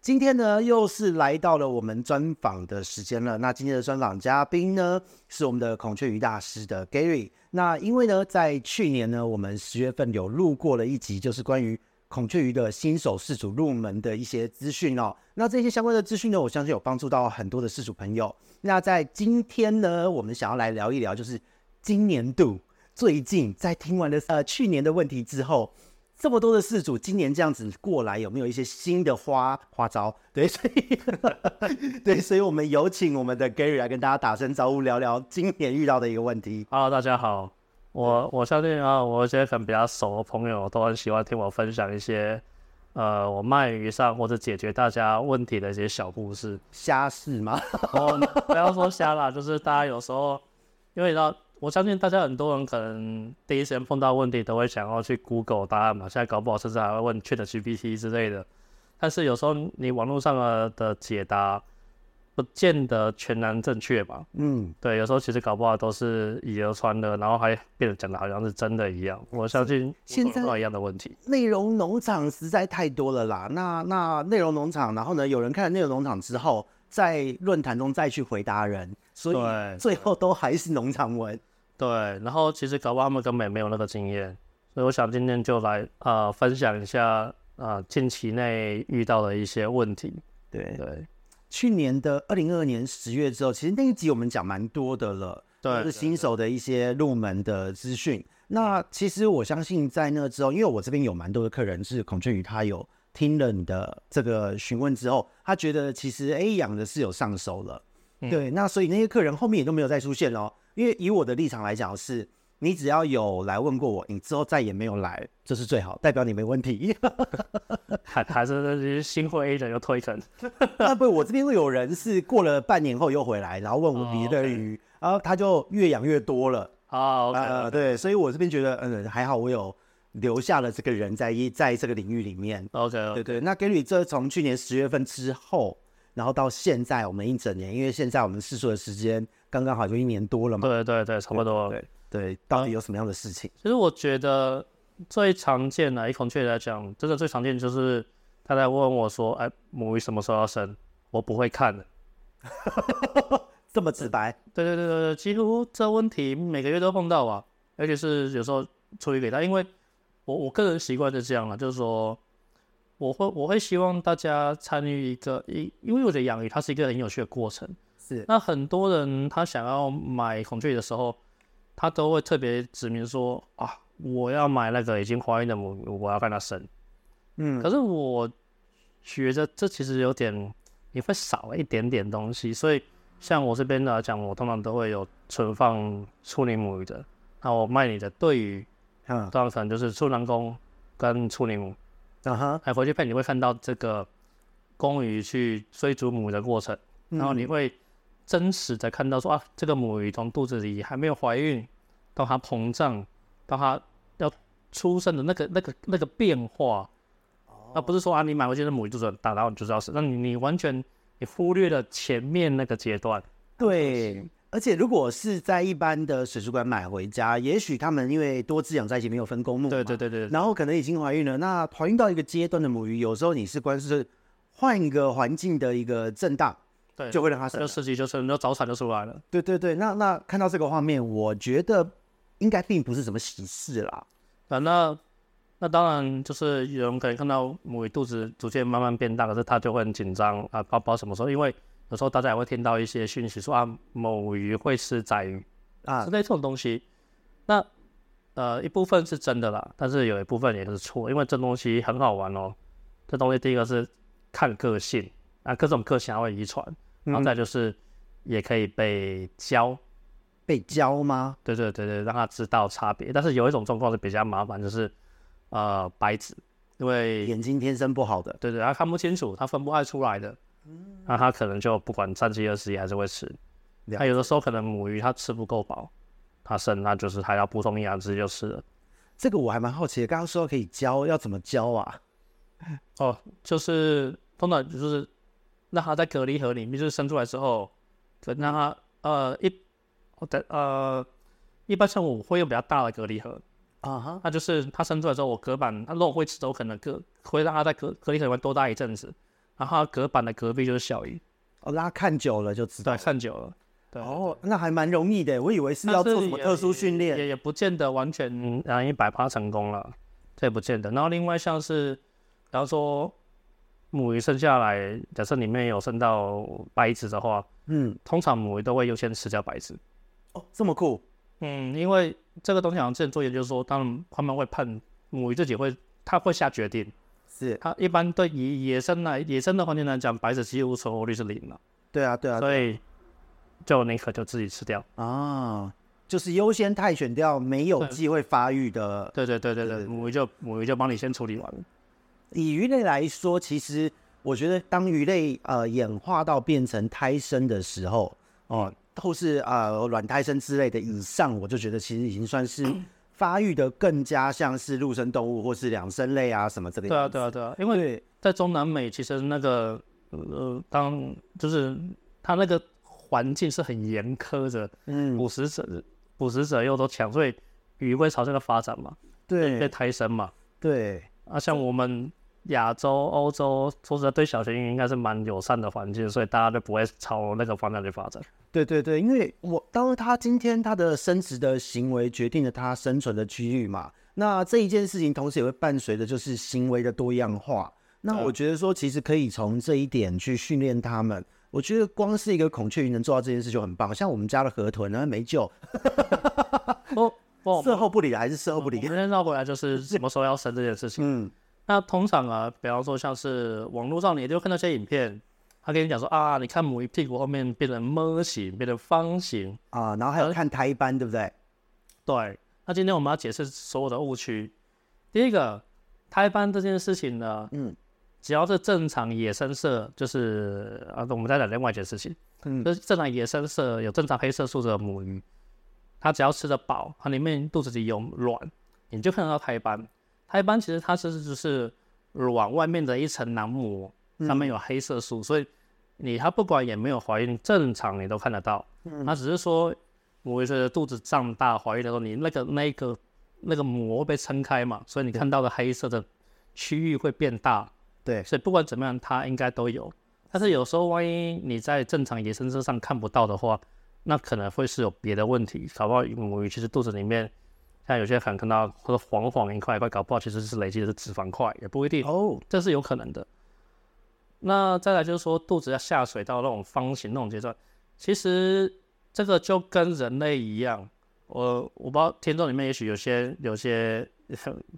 今天呢，又是来到了我们专访的时间了。那今天的专访嘉宾呢，是我们的孔雀鱼大师的 Gary。那因为呢，在去年呢，我们十月份有录过了一集，就是关于孔雀鱼的新手饲主入门的一些资讯哦。那这些相关的资讯呢，我相信有帮助到很多的饲主朋友。那在今天呢，我们想要来聊一聊，就是今年度最近在听完了呃去年的问题之后。这么多的事主，今年这样子过来，有没有一些新的花花招？对，所以对，所以我们有请我们的 Gary 来跟大家打声招呼，聊聊今年遇到的一个问题。Hello，大家好，我我相信啊，我一些可能比较熟的朋友都很喜欢听我分享一些，呃，我卖鱼上或者解决大家问题的一些小故事。瞎事吗？哦，不要说瞎啦，就是大家有时候因为你知道。我相信大家很多人可能第一时间碰到问题都会想要去 Google 答案嘛，现在搞不好甚至还会问 ChatGPT 之类的。但是有时候你网络上的解答不见得全然正确嘛。嗯，对，有时候其实搞不好都是以讹传讹，然后还变得讲的好像是真的一样。我相信现在一样的问题，内容农场实在太多了啦。那那内容农场，然后呢，有人看了内容农场之后，在论坛中再去回答人，所以最后都还是农场文。对，然后其实搞不好他们根本没有那个经验，所以我想今天就来呃分享一下啊、呃、近期内遇到的一些问题。对对，去年的二零二二年十月之后，其实那一集我们讲蛮多的了，对，就是新手的一些入门的资讯。那其实我相信在那之后，因为我这边有蛮多的客人是孔雀鱼，他有听了你的这个询问之后，他觉得其实哎养的是有上手了，嗯、对，那所以那些客人后面也都没有再出现哦。因为以我的立场来讲，是你只要有来问过我，你之后再也没有来，这是最好，代表你没问题。还还是那些新会 A 的又推成？啊不，我这边会有人是过了半年后又回来，然后问我别的鱼，oh. 然后他就越养越多了。啊、oh. 呃，对，所以我这边觉得，嗯，还好我有留下了这个人在一在这个领域里面。OK. 对对。那 Gary 这从去年十月份之后，然后到现在我们一整年，因为现在我们试出的时间。刚刚好就一年多了嘛，对对对，差不多。对对，对，到底有什么样的事情？其实我觉得最常见的，以孔雀来讲，真的最常见就是他在问我说：“哎，母鱼什么时候要生？”我不会看的，这么直白。对对对对对，几乎这问题每个月都碰到啊，而且是有时候处理给他，因为我我个人习惯是这样了，就是说我会我会希望大家参与一个，因因为我觉得养鱼它是一个很有趣的过程。是，那很多人他想要买孔雀鱼的时候，他都会特别指明说啊，我要买那个已经怀孕的母鱼，我要看它生。嗯，可是我觉得这其实有点，你会少一点点东西。所以像我这边来讲，我通常都会有存放处女母鱼的。那我卖你的对鱼，嗯，当然可能就是处男公跟处女母。嗯哼，还回去配你会看到这个公鱼去追逐母鱼的过程，然后你会。真实的看到说啊，这个母鱼从肚子里还没有怀孕，到它膨胀，到它要出生的那个、那个、那个变化，而不是说啊，你买回去的母鱼肚子很大，然后你就知道是，那你你完全你忽略了前面那个阶段。对，而且如果是在一般的水族馆买回家，也许他们因为多只养在一起，没有分公母，对对对对，然后可能已经怀孕了，那怀孕到一个阶段的母鱼，有时候你是光是换一个环境的一个震荡。对，就会让它生，就设计，就生，就早产就出来了。对对对，那那看到这个画面，我觉得应该并不是什么喜事啦。啊，那那当然就是有人可以看到母鱼肚子逐渐慢慢变大，可是他就会很紧张啊，宝宝什么时候？因为有时候大家也会听到一些讯息说啊，某鱼会吃仔鱼啊，之类这种东西。那呃，一部分是真的啦，但是有一部分也是错，因为这东西很好玩哦。这东西第一个是看个性啊，各种个性还会遗传。然后再就是，也可以被教，被教吗？对对对对，让他知道差别。但是有一种状况是比较麻烦，就是呃白纸，因为眼睛天生不好的，对对，他看不清楚，他分不太出来的，那它可能就不管三七二十一还是会吃。它有的时候可能母鱼它吃不够饱，它生，那就是还要补充营养，直接就吃了。这个我还蛮好奇的，刚刚说可以教，要怎么教啊？哦，就是通常就是让它在隔离盒里面，就是生出来之后，就让它呃一，我的呃一般像我会用比较大的隔离盒啊哈，那、uh huh. 就是它生出来之后，我隔板它肉会吃走，可能隔会让它在隔隔离盒里面多待一阵子，然后它隔板的隔壁就是小鱼。哦，那看久了就知道。对，看久了。对。哦，那还蛮容易的，我以为是要做什么特殊训练。也也不见得完全让一百趴成功了，这也不见得。然后另外像是，假如说母鱼生下来，假设里面有生到白子的话，嗯，通常母鱼都会优先吃掉白子。哦，这么酷。嗯，因为这个东西好像之前做研究说，当然他们会判母鱼自己会，他会下决定。是，它一般对以野生来野生的环境来讲，白色几乎存活率是零了。对啊，对啊，所以就宁可就自己吃掉啊，就是优先汰选掉没有机会发育的。对对对对对，母鱼就母鱼就帮你先处理完了。以鱼类来说，其实我觉得当鱼类呃演化到变成胎生的时候，哦，或是呃卵胎生之类的以上，我就觉得其实已经算是。发育的更加像是陆生动物或是两生类啊什么这个。对啊对啊对啊，因为在中南美其实那个呃当就是它那个环境是很严苛的，嗯，捕食者捕食者又都强，所以鱼会朝这个发展嘛，对，被胎生嘛，对啊，像我们。亚洲、欧洲，说实在，对小型鱼应该是蛮友善的环境，所以大家都不会朝那个方向去发展。对对对，因为我当他今天他的生殖的行为决定了他生存的区域嘛，那这一件事情同时也会伴随着就是行为的多样化。那我觉得说，其实可以从这一点去训练他们。我觉得光是一个孔雀鱼能做到这件事就很棒，像我们家的河豚呢，没救。哦 哦，事后不理还是事后不理？我们先绕回来就是什么时候要生这件事情。嗯。那通常啊，比方说像是网络上，你就看那些影片，他跟你讲说啊，你看母鱼屁股后面变成模型，变成方形啊，然后还有看胎斑，对不对？对。那今天我们要解释所有的误区。第一个，胎斑这件事情呢，嗯，只要是正常野生色，就是啊，我们再讲另外一件事情，嗯，就是正常野生色有正常黑色素的母鱼，它只要吃得饱，它里面肚子里有卵，你就看得到胎斑。胎斑其实它是就是卵外面的一层囊膜，上面有黑色素，嗯、所以你它不管有没有怀孕，正常你都看得到。它、嗯、只是说母鱼随着肚子胀大怀孕的时候，你那个那个那个膜被撑开嘛，所以你看到的黑色的区域会变大。对，所以不管怎么样，它应该都有。但是有时候万一你在正常野生色上看不到的话，那可能会是有别的问题，搞不好母鱼其实肚子里面。像有些人可能看到或者黄黄一块一块，搞不好其实是累积的是脂肪块，也不一定哦，这是有可能的。那再来就是说，肚子要下水到那种方形那种阶段，其实这个就跟人类一样。我我不知道听众里面也许有些有些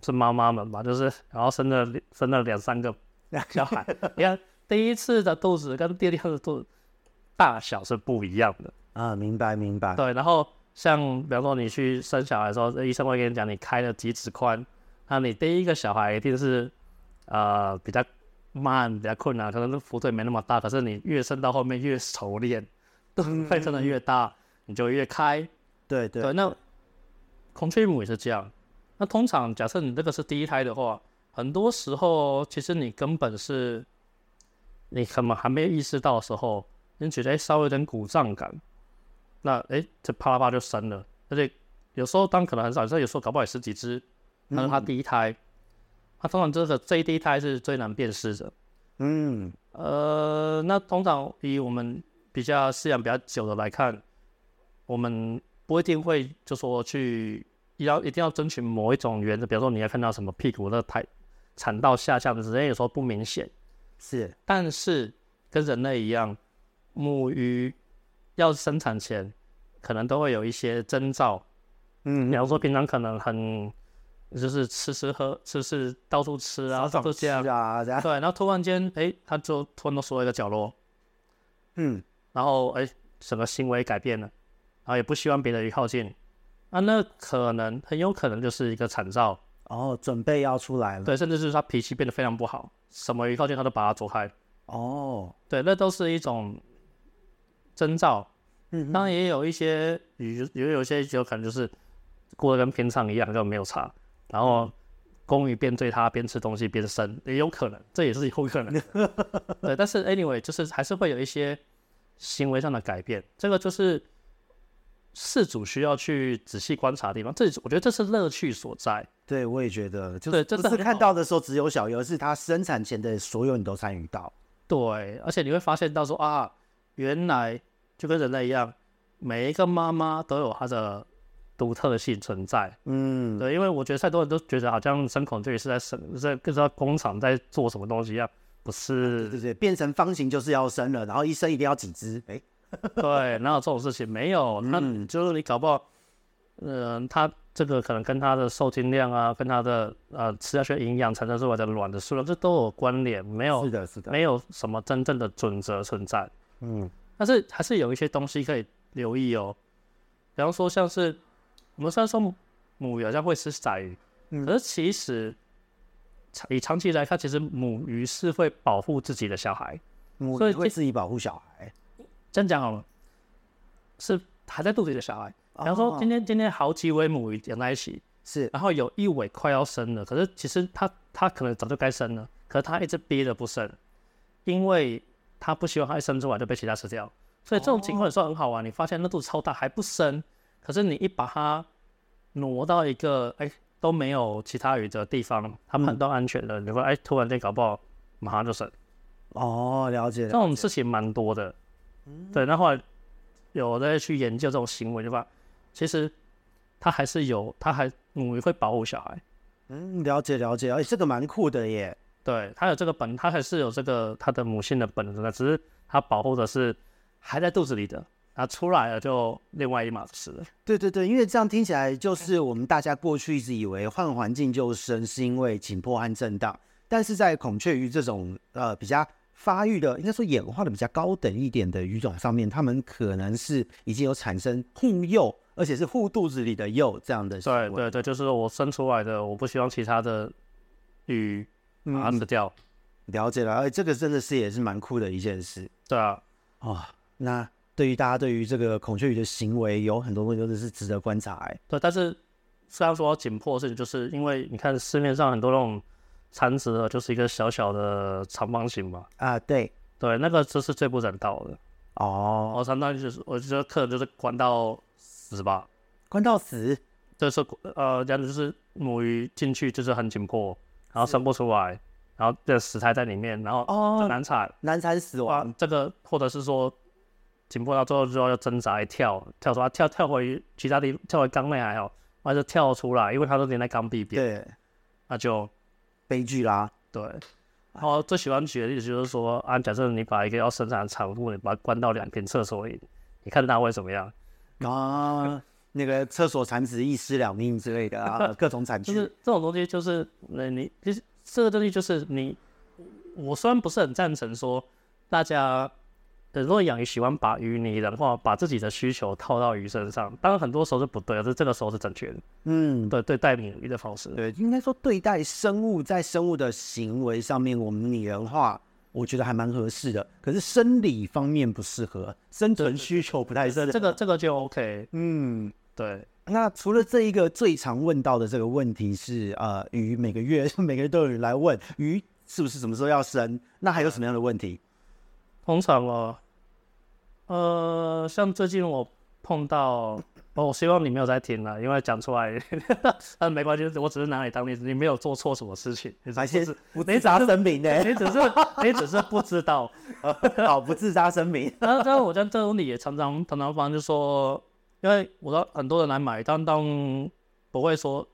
是妈妈们吧，就是然后生了生了两三个小孩，你看第一次的肚子跟第二次的肚子大小是不一样的啊，明白明白。对，然后。像比方说你去生小孩的时候，医生会跟你讲你开了几指宽，那你第一个小孩一定是呃比较慢、比较困难，可能幅度也没那么大。可是你越生到后面越熟练，都会真的越大，你就越开。对对对，那孔雀母也是这样。那通常假设你这个是第一胎的话，很多时候其实你根本是你可能还没有意识到的时候，你觉得稍微有点鼓胀感。那哎，这啪啦啪就生了，而且有时候当可能很少，有时候有时候搞不好有十几只，那是它第一胎，它、嗯、通常这个这一第一胎是最难辨识的，嗯，呃，那通常以我们比较饲养比较久的来看，我们不一定会就说去要一定要争取某一种原则，比如说你要看到什么屁股那胎产道下降的时间有时候不明显，是，但是跟人类一样，母鱼。要生产前，可能都会有一些征兆，嗯，比方说平常可能很，就是吃吃喝吃吃到处吃啊，到处这样啊，这样。对，然后突然间，哎，他就突然都缩一个角落，嗯，然后哎，整个行为改变了，然后也不希望别的鱼靠近，啊，那可能很有可能就是一个惨兆，哦，准备要出来了，对，甚至是他脾气变得非常不好，什么鱼靠近他都把它走开，哦，对，那都是一种。征兆，嗯，当然也有一些鱼，有有些有可能就是过得跟平常一样，就没有差。然后公鱼边对它边吃东西边生，也有可能，这也是有可能。对，但是 anyway，就是还是会有一些行为上的改变，这个就是事主需要去仔细观察的地方。这我觉得这是乐趣所在。对，我也觉得，就是不是看到的时候只有小鱼，而是他生产前的所有你都参与到。对，而且你会发现到说啊，原来就跟人类一样，每一个妈妈都有她的独特性存在。嗯，对，因为我觉得太多人都觉得好像生孔雀鱼是在生，在不知道工厂在做什么东西一样，不是？对对对，变成方形就是要生了，然后一生一定要几只？哎，对，哪有这种事情？没有，那就是你搞不好，嗯、呃，它。这个可能跟它的受精量啊，跟它的呃吃下去营养产生出来的卵的数量，这都有关联。没有，是的，是的，没有什么真正的准则存在。嗯，但是还是有一些东西可以留意哦。比方说，像是我们虽然说母鱼好像会吃仔鱼，嗯，可是其实长以长期来看，其实母鱼是会保护自己的小孩，母鱼会自己保护小孩。这样讲好了，是还在肚子里的小孩。比方说，今天今天好几尾母鱼养在一起，是，然后有一尾快要生了，可是其实它它可能早就该生了，可是它一直憋着不生，因为它不希望他一生出来就被其他吃掉，所以这种情况也算很好玩。你发现那肚子超大还不生，可是你一把它挪到一个哎都没有其他鱼的地方，它们都安全了，你说哎突然间搞不好马上就生。哦，了解，了解。这种事情蛮多的，对，那后来有在去研究这种行为，对吧？其实，它还是有，它还母鱼会保护小孩。嗯，了解了解，哎，这个蛮酷的耶。对，它有这个本，它还是有这个它的母性的本能的，只是它保护的是还在肚子里的，它出来了就另外一码子事了。对对对，因为这样听起来就是我们大家过去一直以为换环境就生，是因为紧迫和震荡，但是在孔雀鱼这种呃比较发育的，应该说演化的比较高等一点的鱼种上面，它们可能是已经有产生护幼。而且是护肚子里的幼这样的，对对对，就是我生出来的，我不希望其他的鱼把它吃掉。嗯，了解了，哎，这个真的是也是蛮酷的一件事。对啊，哦，那对于大家对于这个孔雀鱼的行为，有很多东西都是值得观察。哎，对，但是虽然说要紧迫的事情，就是因为你看市面上很多那种产子的，就是一个小小的长方形嘛。啊，对对，那个就是最不人道的。哦，我相当于就是，我觉得客人就是关到。死吧？关到死，就是呃，这样子就是母鱼进去就是很紧迫，然后生不出来，然后这死胎在里面，然后哦难产，难产死亡。这个或者是说紧迫到最后之后要挣扎一跳，跳出来跳跳回其他地跳回缸内还好，或者跳出来，因为它都连在缸壁边，对，那就悲剧啦。对，然后最喜欢举的例子就是说啊，假设你把一个要生产的产物，你把它关到两瓶厕所里，你看它会怎么样？啊，那个厕所产子一尸两命之类的啊，各种惨剧。就是这种东西，就是那你其实这个东西就是你，我虽然不是很赞成说大家，如果养鱼喜欢把鱼拟人化，把自己的需求套到鱼身上，当然很多时候是不对的，是这个时候是正确的。嗯，对对待鱼的方式，对，应该说对待生物在生物的行为上面，我们拟人化。我觉得还蛮合适的，可是生理方面不适合，生存需求不太适合。这个这个就 OK。嗯，对。那除了这一个最常问到的这个问题是，呃，鱼每个月 每个月都有人来问鱼是不是什么时候要生？那还有什么样的问题？通常哦，呃，像最近我碰到。哦，我希望你没有在听了，因为讲出来，但没关系，我只是拿你当例子，你没有做错什么事情，你只是不自杀声明呢，你只是 你只是不知道，好，不自杀声明。然后，然后我在这里也常常常常发就说，因为我说很多人来买，但当不会说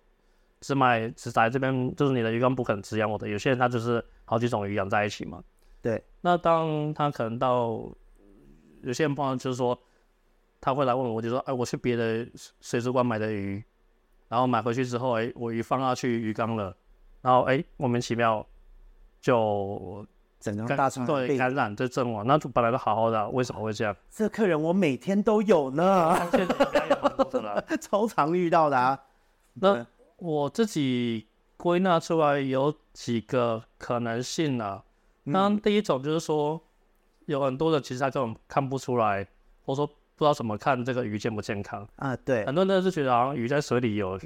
只买只在这边，就是你的鱼缸不可能只养我的，有些人他就是好几种鱼养在一起嘛。对，那当他可能到有些人碰到就是说。他会来问我，就说：“哎，我去别的水族馆买的鱼，然后买回去之后，哎，我鱼放下去鱼缸了，然后哎，莫名其妙就整个大肠对感染这症状，那就本来都好好的，为什么会这样？这客人我每天都有呢，超常遇到的啊。那我自己归纳出来有几个可能性啊。那第一种就是说，有很多的其实他根本看不出来，或者说。不知道怎么看这个鱼健不健康啊。对，很多人是觉得好像鱼在水里有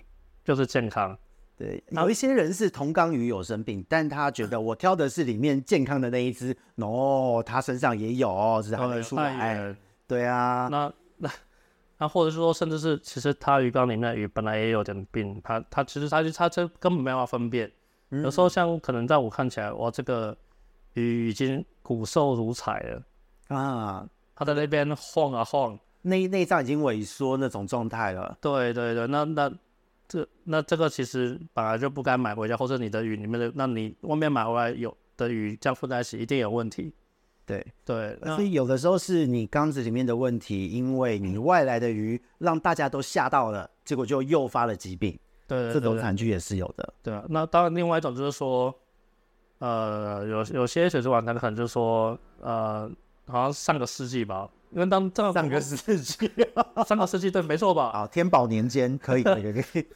就是健康。对，有一些人是同缸鱼有生病，但他觉得 我挑的是里面健康的那一只，no，他身上也有，只是还没出来。对啊，那那那或者是说，甚至是其实他鱼缸里面的鱼本来也有点病，他他其实他就他这根本没办法分辨。有时候像可能在我看起来，哇，这个鱼已经骨瘦如柴了啊，他在那边晃啊晃，内内脏已经萎缩那种状态了。对对对，那那。这那这个其实本来就不该买回家，或者你的鱼里面的，那你外面买回来有的鱼这样混在一起，一定有问题。对对，所以有的时候是你缸子里面的问题，因为你外来的鱼让大家都吓到了，结果就诱发了疾病。对，这种惨剧也是有的。对啊，那当然另外一种就是说，呃，有有些水族馆他可能就是说，呃，好像上个世纪吧。因为当这样上个世纪，上个世纪对，没错吧？啊，天宝年间可以，可以，可以。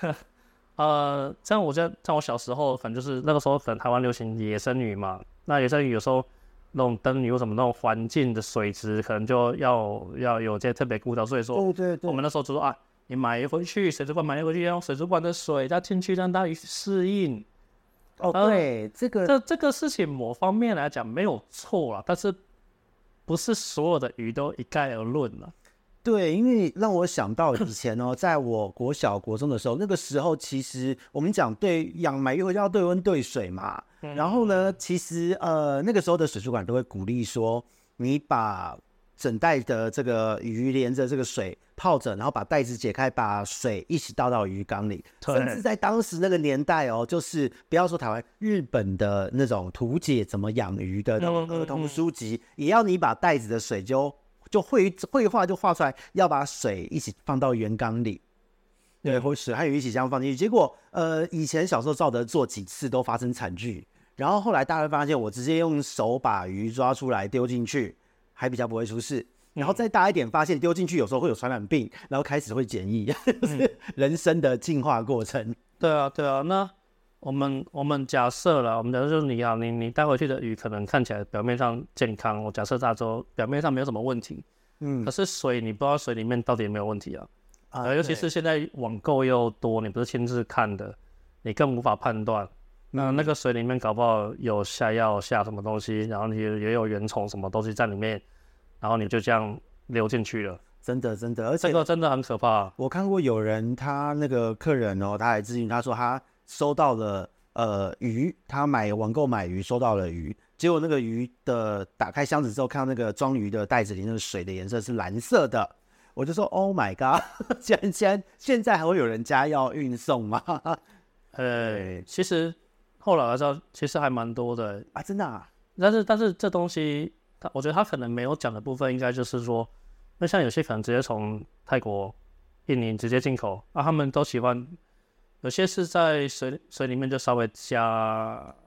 呃，像我在在我小时候，可能就是那个时候，可能台湾流行野生鱼嘛。那野生鱼有时候那种灯鱼或什么那种环境的水质，可能就要要有些特别顾到。所以说，对对对，我们那时候就说啊，你买回去水族馆买回去，用水族馆的水再进去，让大鱼适应。哦，对，这个这这个事情某方面来讲没有错啦，但是。不是所有的鱼都一概而论了。对，因为让我想到以前哦，在我国小国中的时候，那个时候其实我们讲对养买鱼回家要对温对水嘛。然后呢，其实呃那个时候的水族馆都会鼓励说，你把。整袋的这个鱼连着这个水泡着，然后把袋子解开，把水一起倒到鱼缸里。甚至在当时那个年代哦，就是不要说台湾，日本的那种图解怎么养鱼的那种儿童书籍，也要你把袋子的水就就绘绘画就画出来，要把水一起放到原缸里，对，或水还有一起这样放进去。结果呃，以前小时候照着做几次都发生惨剧，然后后来大家会发现，我直接用手把鱼抓出来丢进去。还比较不会出事，然后再大一点，发现丢进去有时候会有传染病，然后开始会检疫，是人生的进化过程。对啊，对啊。那我们我们假设了，我们假设就是你啊，你你带回去的鱼可能看起来表面上健康，我假设大洲表面上没有什么问题，嗯，可是水你不知道水里面到底有没有问题啊？啊，尤其是现在网购又多，你不是亲自看的，你更无法判断。那那个水里面搞不好有下药下什么东西，然后你也有原虫什么东西在里面，然后你就这样流进去了，真的真的，而且这个真的很可怕。我看过有人他那个客人哦，他还咨询他说他收到了呃鱼，他买网购买鱼收到了鱼，结果那个鱼的打开箱子之后，看到那个装鱼的袋子里那个水的颜色是蓝色的，我就说 Oh my god，竟然竟然现在还会有人家要运送吗？呃，其实。后来我知道，其实还蛮多的啊，真的啊。但是，但是这东西，他我觉得他可能没有讲的部分，应该就是说，那像有些可能直接从泰国、印尼直接进口，啊，他们都喜欢，有些是在水水里面就稍微加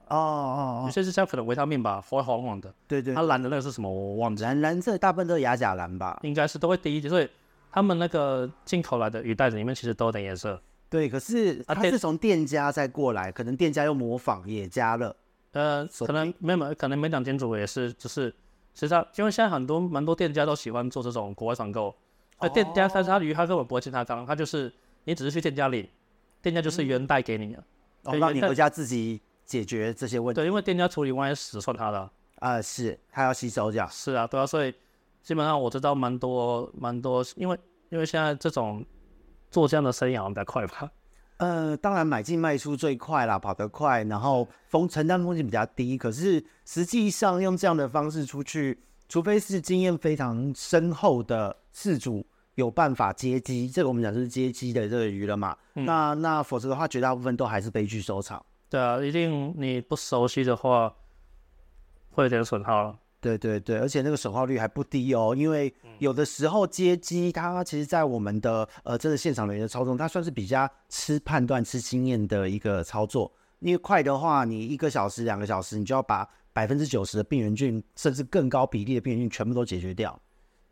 哦哦，有些是加可能维他命吧，会黄黄的。对对。它蓝的那个是什么？我忘记。蓝蓝色大部分都是亚甲蓝吧？应该是都会滴一点，所以他们那个进口来的鱼袋子里面其实都有点颜色。对，可是它是从店家再过来，可能店家又模仿也加了，呃，可能没有，可能没讲清楚，也是，就是实际上，因为现在很多蛮多店家都喜欢做这种国外团购，呃店家但是他鱼他根本不会进他缸，他就是你只是去店家领，店家就是原袋给你的，哦，让你回家自己解决这些问题。对，因为店家处理万一死算他的，啊，是，他要吸收掉。是啊，对啊，所以基本上我知道蛮多蛮多，因为因为现在这种。做这样的生意好像比较快吧？呃，当然买进卖出最快啦，跑得快，然后风承担风险比较低。可是实际上用这样的方式出去，除非是经验非常深厚的事主有办法接机，这个我们讲是接机的这个鱼了嘛？嗯、那那否则的话，绝大部分都还是悲剧收场。对啊，一定你不熟悉的话，会有点损耗了。对对对，而且那个损耗率还不低哦，因为有的时候接机，它其实，在我们的呃，真的现场人员的操纵，它算是比较吃判断、吃经验的一个操作。因为快的话，你一个小时、两个小时，你就要把百分之九十的病原菌，甚至更高比例的病原菌全部都解决掉。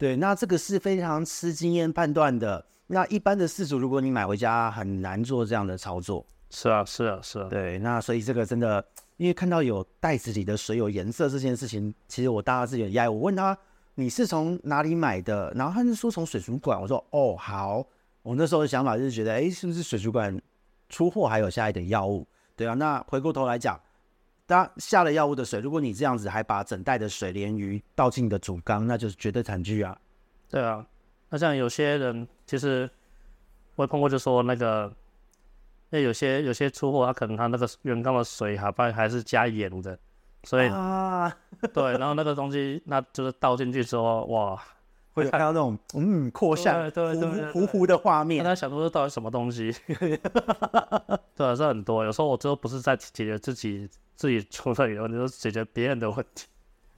对，那这个是非常吃经验判断的。那一般的饲主，如果你买回家，很难做这样的操作。是啊，是啊，是啊。对，那所以这个真的。因为看到有袋子里的水有颜色这件事情，其实我大家是有压力。我问他，你是从哪里买的？然后他就说从水族馆。我说哦好，我那时候的想法就是觉得，哎，是不是水族馆出货还有下一点药物？对啊，那回过头来讲，当下了药物的水，如果你这样子还把整袋的水鲢鱼倒进你的主缸，那就是绝对惨剧啊。对啊，那像有些人其实我碰过，就说那个，那有些有些出货，他可能他那个原缸的水还还还是加盐的。所以啊，对，然后那个东西，那就是倒进去之后，哇，会看到那种嗯扩散、对糊糊的画面。他想说这到底什么东西？对啊，是很多。有时候我最后不是在解决自己自己出的问题，就是解决别人的问题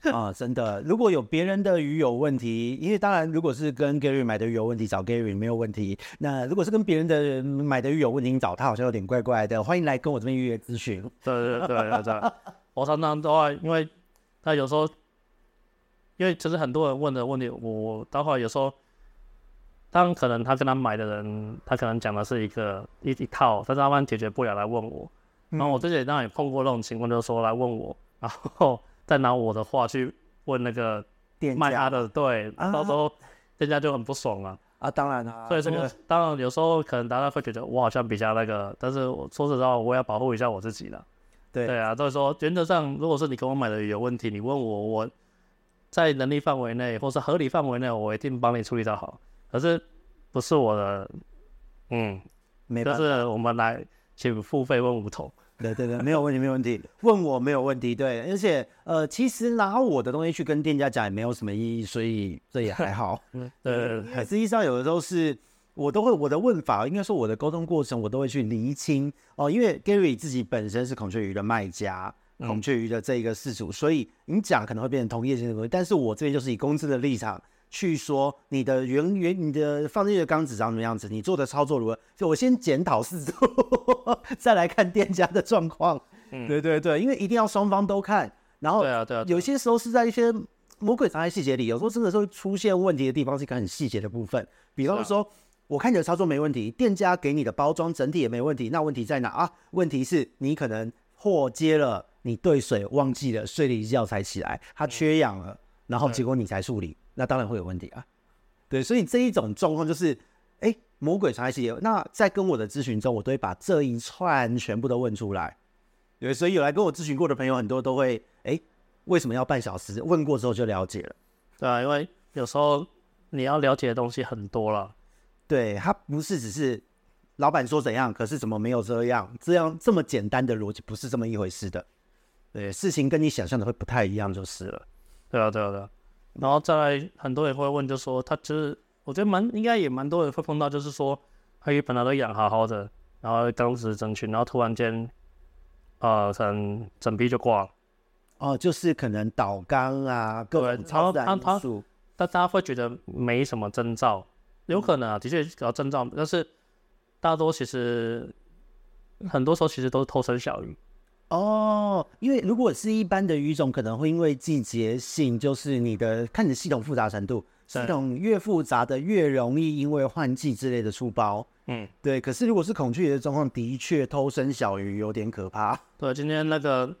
啊！真的，如果有别人的鱼有问题，因为当然，如果是跟 Gary 买的鱼有问题，找 Gary 没有问题。那如果是跟别人的买的鱼有问题，你找他好像有点怪怪的。欢迎来跟我这边预约咨询。对对对，这样。我常常的话，因为他有时候，因为其实很多人问的问题，我待会有时候，当可能他跟他买的人，他可能讲的是一个一一套，但是他们解决不了来问我，然后我之前当然也碰过这种情况，就是说来问我，然后 再拿我的话去问那个店卖他的，对，到时候店家就很不爽了啊，当然啊，所以这个当然有时候可能大家会觉得我好像比较那个，但是我说实话，我也要保护一下我自己了。对，对啊，所以说原则上，如果是你跟我买的鱼有问题，你问我，我在能力范围内或是合理范围内，我一定帮你处理到好。可是不是我的，嗯，没就是我们来请付费问梧桐。对对对，没有问题，没有问题，问我没有问题。对，而且呃，其实拿我的东西去跟店家讲也没有什么意义，所以这也还好。嗯，对，实际上有的时候是。我都会我的问法，应该说我的沟通过程，我都会去厘清哦。因为 Gary 自己本身是孔雀鱼的卖家，孔雀鱼的这一个事主，所以你讲可能会变成同业性的东西。但是我这边就是以公司的立场去说，你的原原你的放进去的缸子长什么样子，你做的操作如何，就我先检讨四周，再来看店家的状况。嗯，对对对，因为一定要双方都看。然后，对啊对啊，有些时候是在一些魔鬼藏在细节里，有时候真的是会出现问题的地方是一个很细节的部分，比方说。我看你的操作没问题，店家给你的包装整体也没问题，那问题在哪啊？问题是你可能货接了，你兑水忘记了，睡了一觉才起来，它缺氧了，然后结果你才处理，那当然会有问题啊。对，所以这一种状况就是，哎、欸，魔鬼藏在细节。那在跟我的咨询中，我都会把这一串全部都问出来。对，所以有来跟我咨询过的朋友，很多都会，哎、欸，为什么要半小时？问过之后就了解了。对啊，因为有时候你要了解的东西很多了。对，他不是只是老板说怎样，可是怎么没有这样？这样这么简单的逻辑不是这么一回事的。对，事情跟你想象的会不太一样就是了。对啊，对啊，对啊。然后再来，很多人会问，就说他其实，我觉得蛮应该也蛮多人会碰到，就是说他鱼本来都养好好的，然后缸子整群，然后突然间，呃，整整批就挂了。哦，就是可能倒缸啊，各种超自然因素。但大家会觉得没什么征兆。有可能啊，的确搞征兆，但是大多其实很多时候其实都是偷生小鱼哦。因为如果是一般的鱼种，可能会因为季节性，就是你的看你的系统复杂程度，系统越复杂的越容易因为换季之类的出包。嗯，对。可是如果是孔雀鱼的状况，的确偷生小鱼有点可怕。对，今天那个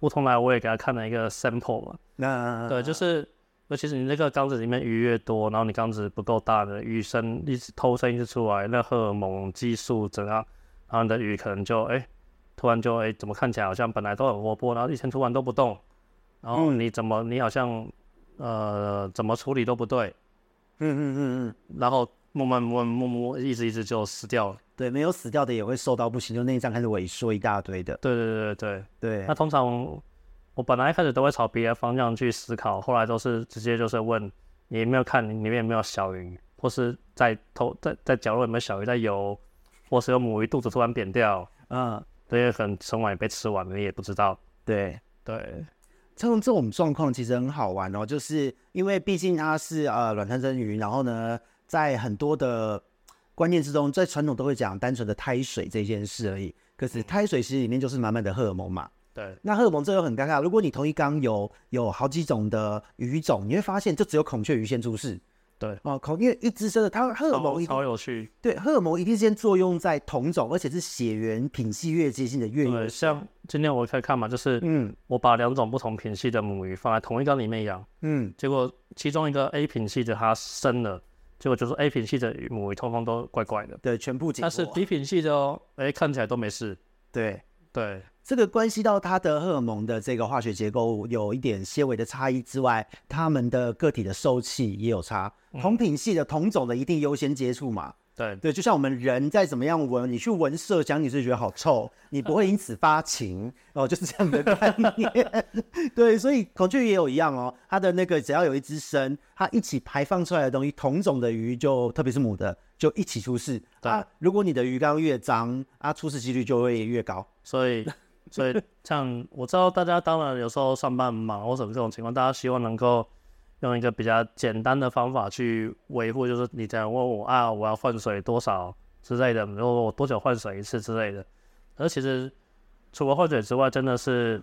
梧桐来，我也给他看了一个 sample 嘛。那对，就是。那其实你那个缸子里面鱼越多，然后你缸子不够大的鱼生一直偷生一直出来，那荷尔蒙激素怎样，然后你的鱼可能就哎、欸，突然就哎、欸，怎么看起来好像本来都很活泼，然后以前突然都不动，然后你怎么你好像呃怎么处理都不对，嗯嗯嗯嗯，然后慢慢慢慢慢慢一直一直就死掉了。对，没有死掉的也会瘦到不行，就内脏开始萎缩一大堆的。对对对对对对，那通常。我本来一开始都会朝别的方向去思考，后来都是直接就是问你有没有看里面有没有小鱼，或是在头在在角落有没有小鱼在游，或是有母鱼肚子突然扁掉，嗯，这些可能生完也被吃完了，你也不知道。对对，这种这种状况其实很好玩哦，就是因为毕竟它是呃卵胎生鱼，然后呢，在很多的观念之中，在传统都会讲单纯的胎水这件事而已，可是胎水其实里面就是满满的荷尔蒙嘛。对，那荷尔蒙这又很尴尬。如果你同一缸有有好几种的鱼种，你会发现就只有孔雀鱼先出事，对哦，孔因为一滋生的，它荷尔蒙一超有趣。对，荷尔蒙一定先作用在同种，而且是血缘品系越接近的越对，像今天我可以看嘛，就是嗯，我把两种不同品系的母鱼放在同一缸里面养，嗯，结果其中一个 A 品系的它生了，结果就是 A 品系的母鱼通通都怪怪的，对，全部解。但是 B 品系的哦，哎，看起来都没事。对对，这个关系到它的荷尔蒙的这个化学结构有一点些微的差异之外，它们的个体的受气也有差。同品系的同种的一定优先接触嘛？对对，就像我们人再怎么样闻，你去闻麝香，你是觉得好臭，你不会因此发情哦，就是这样的概念。对，所以孔雀鱼也有一样哦，它的那个只要有一只生，它一起排放出来的东西，同种的鱼就特别是母的就一起出事。对啊，如果你的鱼缸越脏，啊，出事几率就会越高。所以，所以像我知道大家当然有时候上班忙或什么这种情况，大家希望能够。用一个比较简单的方法去维护，就是你这样问我啊，我要换水多少之类的，然后我多久换水一次之类的。而其实除了换水之外，真的是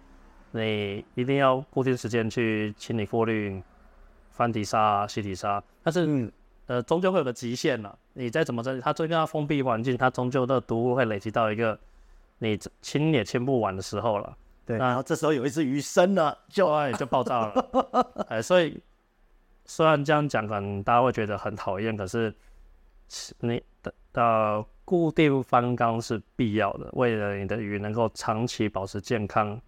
你一定要固定时间去清理过滤、翻底沙、洗底沙。但是，嗯、呃，终究会有个极限了。你再怎么整理，它最近要封闭环境，它终究的毒物会累积到一个你清也清不完的时候了。对，然后这时候有一只鱼生了，就哎就爆炸了。哎，所以。虽然这样讲可能大家会觉得很讨厌，可是你的的固定翻缸是必要的，为了你的鱼能够长期保持健康，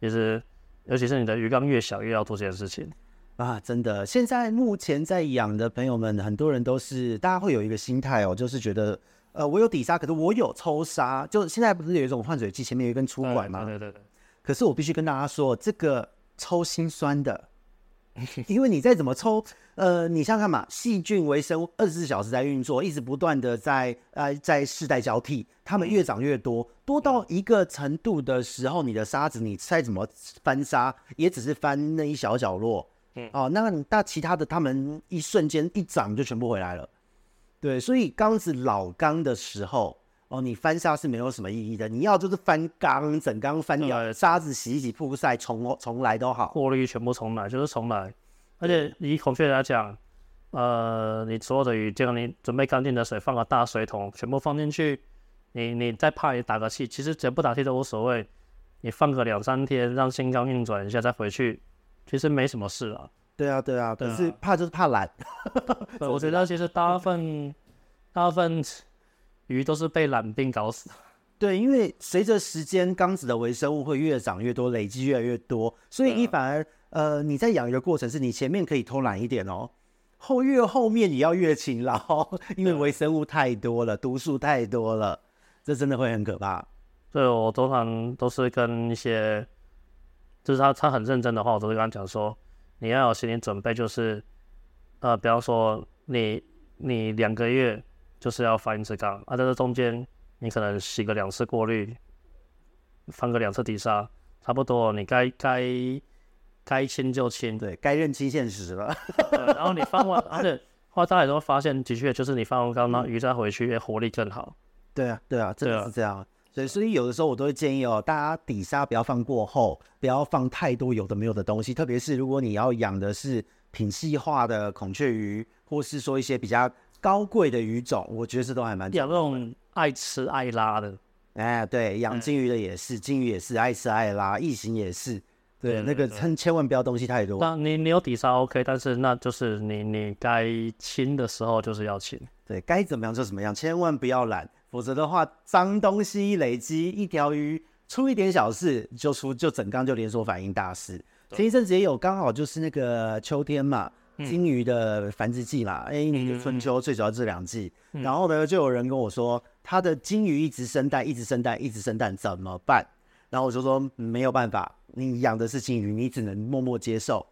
其实尤其是你的鱼缸越小，越要做这件事情啊！真的，现在目前在养的朋友们，很多人都是大家会有一个心态哦，就是觉得呃，我有底沙，可是我有抽沙，就现在不是有一种换水器前面有一根粗管吗？对对对对。可是我必须跟大家说，这个抽心酸的。因为你再怎么抽，呃，你想想看嘛，细菌微生物二十四小时在运作，一直不断的在呃在世代交替，它们越长越多，多到一个程度的时候，你的沙子你再怎么翻沙，也只是翻那一小角落，嗯，哦，那那其他的它们一瞬间一长就全部回来了，对，所以缸子老缸的时候。哦，你翻沙是没有什么意义的，你要就是翻缸，整缸翻掉，沙子洗一洗曝晒，重重来都好，过滤全部重来就是重来。而且以孔雀来讲，呃，你所有的鱼，就你准备干净的水，放个大水桶，全部放进去，你你再怕你打个气，其实只要不打气都无所谓。你放个两三天，让新缸运转一下再回去，其实没什么事啊。对啊，对啊，可是怕就是怕懒。我觉得其实大部分大部分。鱼都是被懒病搞死，对，因为随着时间，缸子的微生物会越长越多，累积越来越多，所以你反而，呃，你在养鱼的过程是你前面可以偷懒一点哦，后越后面你要越勤劳，因为微生物太多了，毒素太多了，这真的会很可怕。对，我通常都是跟一些，就是他他很认真的话，我都会跟他讲说，你要有心理准备，就是，呃，比方说你你两个月。就是要翻一次缸啊，在这中间你可能洗个两次过滤，翻个两次底沙，差不多你该该该清就清，对，该认清现实了。然后你翻完，而且后来大家也都发现，的确就是你翻完缸，那鱼再回去，活力更好。对啊，对啊，真的是这样。所以，所以有的时候我都会建议哦，大家底沙不要放过厚，不要放太多有的没有的东西，特别是如果你要养的是品系化的孔雀鱼，或是说一些比较。高贵的鱼种，我觉得这都还蛮养那种爱吃爱拉的，哎，对，养金鱼的也是，金鱼也是爱吃爱拉，异形也是，对，那个千千万不要东西太多。那你你有底沙 OK，但是那就是你你该清的时候就是要清，对，该怎么样就怎么样，千万不要懒，否则的话，脏东西一累积，一条鱼出一点小事就出就整缸就连锁反应大事。前一阵子也有，刚好就是那个秋天嘛。金鱼的繁殖季啦，哎，你的春秋最主要这两季，嗯、然后呢，就有人跟我说，他的金鱼一直生蛋，一直生蛋，一直生蛋，怎么办？然后我就说没有办法，你养的是金鱼，你只能默默接受，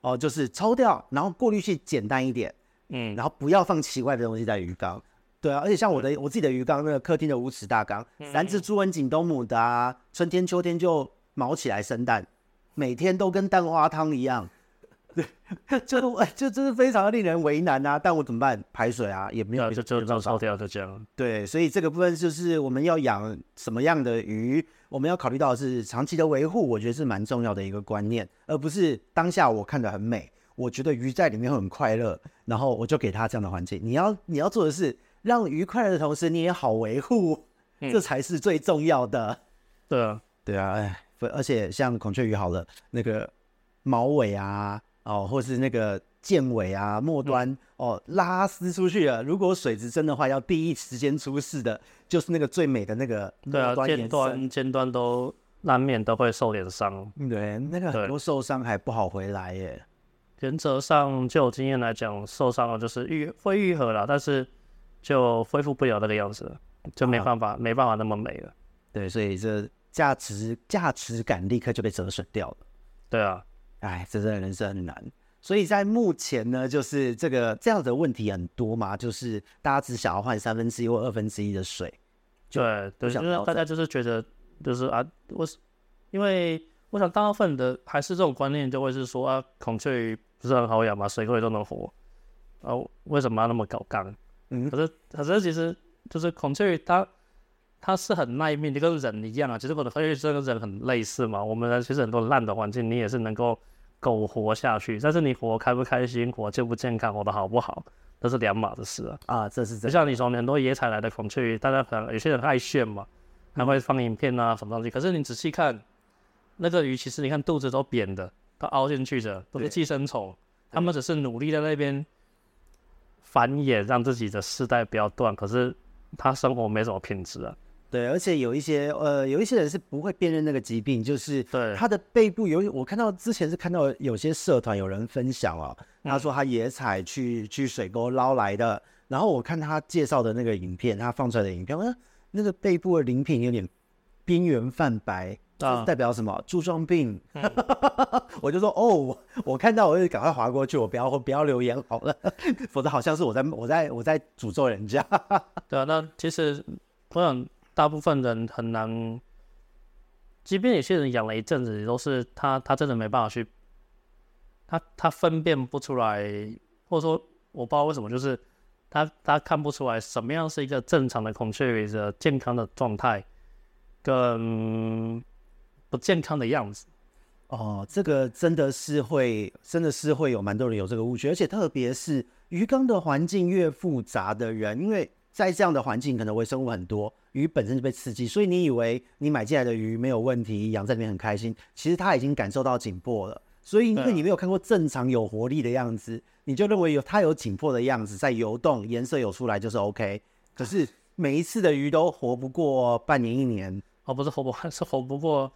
哦，就是抽掉，然后过滤器简单一点，嗯，然后不要放奇怪的东西在鱼缸，对啊，而且像我的我自己的鱼缸，那个客厅的五尺大缸，三只朱文锦都母的啊，春天秋天就毛起来生蛋，每天都跟蛋花汤一样。对，就哎，就真是非常的令人为难啊！但我怎么办？排水啊，也没有，就就这样抽掉，就这样。对，所以这个部分就是我们要养什么样的鱼，我们要考虑到的是长期的维护，我觉得是蛮重要的一个观念，而不是当下我看的很美，我觉得鱼在里面很快乐，然后我就给它这样的环境。你要你要做的是让鱼快乐的同时，你也好维护，嗯、这才是最重要的。对啊，对啊，哎，而且像孔雀鱼好了，那个毛尾啊，哦，或是那个剑尾啊，末端、嗯、哦拉丝出去了。如果水质深的话，要第一时间出事的，就是那个最美的那个对啊，尖端尖端都难免都会受点伤。对，那个很多受伤还不好回来耶。原则上，就有经验来讲，受伤了就是愈会愈合了，但是就恢复不了那个样子了，就没办法、啊、没办法那么美了。对，所以这价值价值感立刻就被折损掉了。对啊，哎，这真的人生很难。所以在目前呢，就是这个这样的问题很多嘛，就是大家只想要换三分之一或二分之一的水。对，对，因为大家就是觉得，就是啊，我是因为我想大部分的还是这种观念，就会是说啊，孔雀鱼不是很好养嘛？水沟里都能活，啊，为什么要那么搞刚？嗯，可是可是其实就是孔雀鱼它它是很耐命，就跟人一样啊。其实我的发现是跟人很类似嘛。我们其实很多烂的环境，你也是能够。苟活下去，但是你活开不开心，活健不健康，活得好不好，这是两码子事啊！啊，这是真。就像你说，很多野采来的孔雀鱼，大家可能有些人爱炫嘛，还会放影片啊什么东西。可是你仔细看，那个鱼其实你看肚子都扁的，都凹进去的，都是寄生虫。他们只是努力在那边繁衍，让自己的世代不要断。可是他生活没什么品质啊。对，而且有一些呃，有一些人是不会辨认那个疾病，就是对他的背部有，我看到之前是看到有些社团有人分享啊，他说他野采去去水沟捞来的，然后我看他介绍的那个影片，他放出来的影片，那那个背部的鳞片有点边缘泛白，啊，代表什么？柱状病。嗯、我就说哦，我看到我就赶快划过去，我不要我不要留言好了，否则好像是我在我在我在诅咒人家。对啊，那其实我想。大部分人很难，即便有些人养了一阵子，都是他他真的没办法去，他他分辨不出来，或者说我不知道为什么，就是他他看不出来什么样是一个正常的孔雀鱼的健康的状态，跟不健康的样子。哦，这个真的是会，真的是会有蛮多人有这个误区，而且特别是鱼缸的环境越复杂的人，因为。在这样的环境，可能微生物很多，鱼本身就被刺激，所以你以为你买进来的鱼没有问题，养在里面很开心，其实它已经感受到紧迫了。所以因为你没有看过正常有活力的样子，你就认为有它有紧迫的样子在游动，颜色有出来就是 OK。可是每一次的鱼都活不过半年一年，哦，不是活不过，是活不过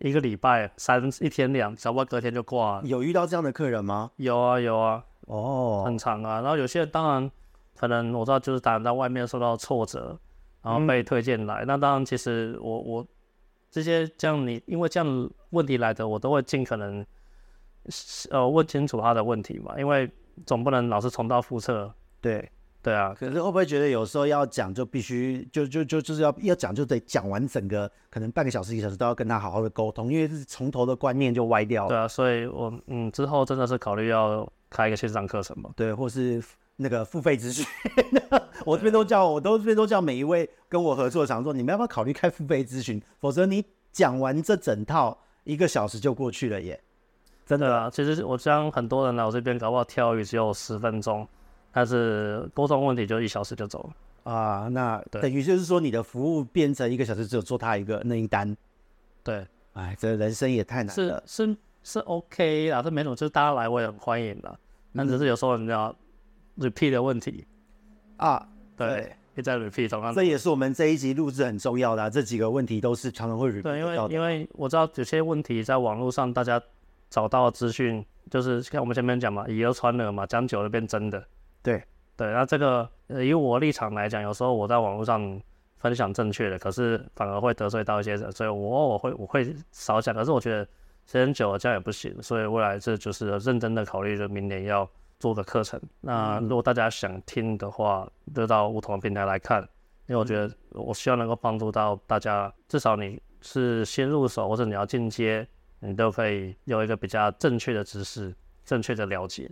一一个礼拜，三一天两，小不隔天就挂。有遇到这样的客人吗？有啊有啊，哦，很长啊。然后有些人当然。可能我知道，就是打在外面受到挫折，然后被推荐来。嗯、那当然，其实我我这些这样你因为这样问题来的，我都会尽可能呃问清楚他的问题嘛，因为总不能老是重蹈覆辙。对对啊。可是会不会觉得有时候要讲就必须就就就就是要要讲就得讲完整个可能半个小时一个小时都要跟他好好的沟通，因为是从头的观念就歪掉了。对啊，所以我嗯之后真的是考虑要开一个线上课程嘛。对，或是。那个付费咨询，我这边都叫，我都这边都叫每一位跟我合作的厂商，你们要不要考虑开付费咨询？否则你讲完这整套一个小时就过去了耶，真的啊。其实我将很多人来我这边搞不好跳鱼只有十分钟，但是沟通问题就一小时就走了啊。那等于就是说你的服务变成一个小时只有做他一个那一单，对，哎，这人生也太难了。是是是 OK 啊，这没什么，就是大家来我也很欢迎的，那只是有时候你知道。repeat 的问题啊，对，一再 repeat，同样，这也是我们这一集录制很重要的、啊。这几个问题都是常常会 repeat 对，因为因为我知道有些问题在网络上大家找到资讯，就是像我们前面讲嘛，以讹传讹嘛，讲久了变真的。对对，那这个呃，以我立场来讲，有时候我在网络上分享正确的，可是反而会得罪到一些人，所以我我会我会少讲。可是我觉得时间久了这样也不行，所以未来这就是认真的考虑，就明年要。做的课程，那如果大家想听的话，就到不同的平台来看，因为我觉得我希望能够帮助到大家，至少你是先入手或者你要进阶，你都可以有一个比较正确的知识、正确的了解。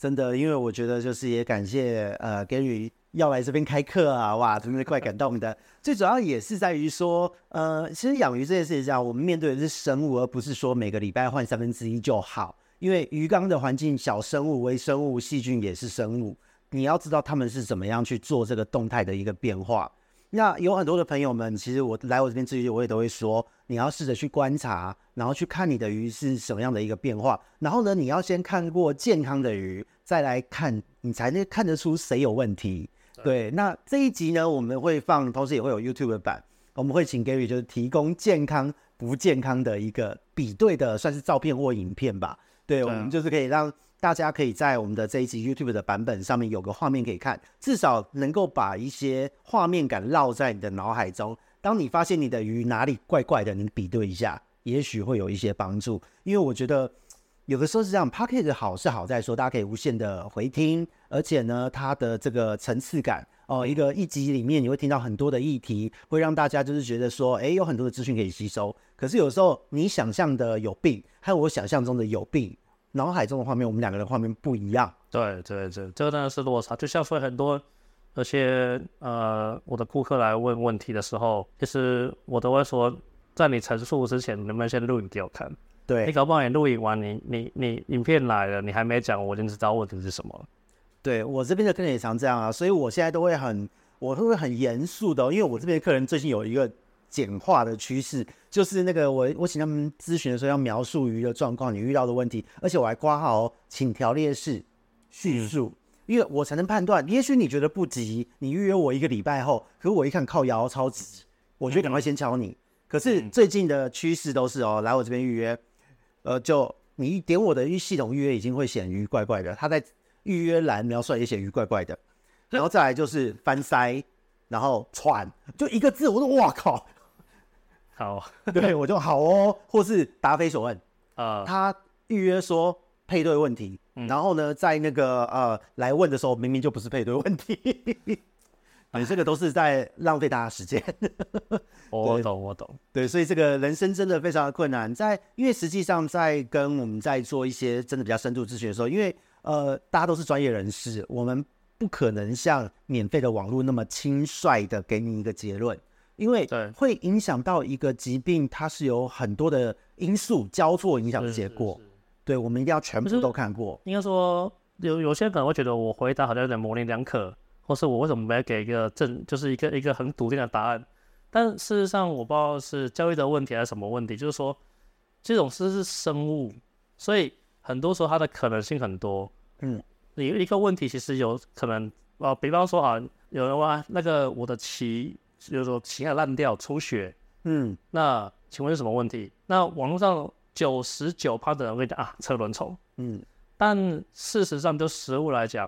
真的，因为我觉得就是也感谢呃 Gary 要来这边开课啊，哇，真的怪感动的。最主要也是在于说，呃，其实养鱼这件事情上，我们面对的是生物，而不是说每个礼拜换三分之一就好。因为鱼缸的环境，小生物、微生物、细菌也是生物，你要知道他们是怎么样去做这个动态的一个变化。那有很多的朋友们，其实我来我这边之前，我也都会说，你要试着去观察，然后去看你的鱼是什么样的一个变化。然后呢，你要先看过健康的鱼，再来看，你才能看得出谁有问题。对，那这一集呢，我们会放，同时也会有 YouTube 版，我们会请 Gary 就是提供健康不健康的一个比对的，算是照片或影片吧。对，我们就是可以让。大家可以在我们的这一集 YouTube 的版本上面有个画面可以看，至少能够把一些画面感烙在你的脑海中。当你发现你的鱼哪里怪怪的，你比对一下，也许会有一些帮助。因为我觉得有的时候是这样，Podcast 好是好在说大家可以无限的回听，而且呢，它的这个层次感哦，一个一集里面你会听到很多的议题，会让大家就是觉得说，哎，有很多的资讯可以吸收。可是有时候你想象的有病，还有我想象中的有病。脑海中的画面，我们两个人画面不一样。对对对，这个真的是落差。就像说很多那些呃，我的顾客来问问题的时候，其实我都会说，在你陈述之前，能不能先录影给我看？对，你搞不好你录影完，你你你影片来了，你还没讲，我已经知道问题是什么了。对，我这边的客人也常这样啊，所以我现在都会很，我会很严肃的，因为我这边的客人最近有一个。简化的趋势就是那个我我请他们咨询的时候要描述鱼的状况，你遇到的问题，而且我还挂号哦，请条列式叙述，因为我才能判断。也许你觉得不急，你预约我一个礼拜后，可是我一看靠腰超急，我就赶快先敲你。可是最近的趋势都是哦，来我这边预约，呃，就你一点我的系统预约已经会显鱼怪怪的，他在预约栏描述也显鱼怪怪的，然后再来就是翻腮，然后喘，就一个字，我说哇靠。好，对我就好哦，或是答非所问啊。Uh, 他预约说配对问题，嗯、然后呢，在那个呃来问的时候，明明就不是配对问题，你这个都是在浪费大家时间。我懂，我懂。对，所以这个人生真的非常的困难。在因为实际上在跟我们在做一些真的比较深度咨询的时候，因为呃大家都是专业人士，我们不可能像免费的网络那么轻率的给你一个结论。因为会影响到一个疾病，它是有很多的因素交错影响的结果。对，我们一定要全部都看过。应该说，有有些人可能会觉得我回答好像有点模棱两可，或是我为什么没给一个正，就是一个一个很笃定的答案。但事实上，我不知道是教育的问题还是什么问题，就是说这种事是生物，所以很多时候它的可能性很多。嗯，你一个问题其实有可能呃，比方说啊，有人问那个我的棋。就是说，鳍也烂掉、出血，嗯，那请问是什么问题？那网络上九十九趴的人会讲啊，车轮虫，嗯，但事实上，就食物来讲，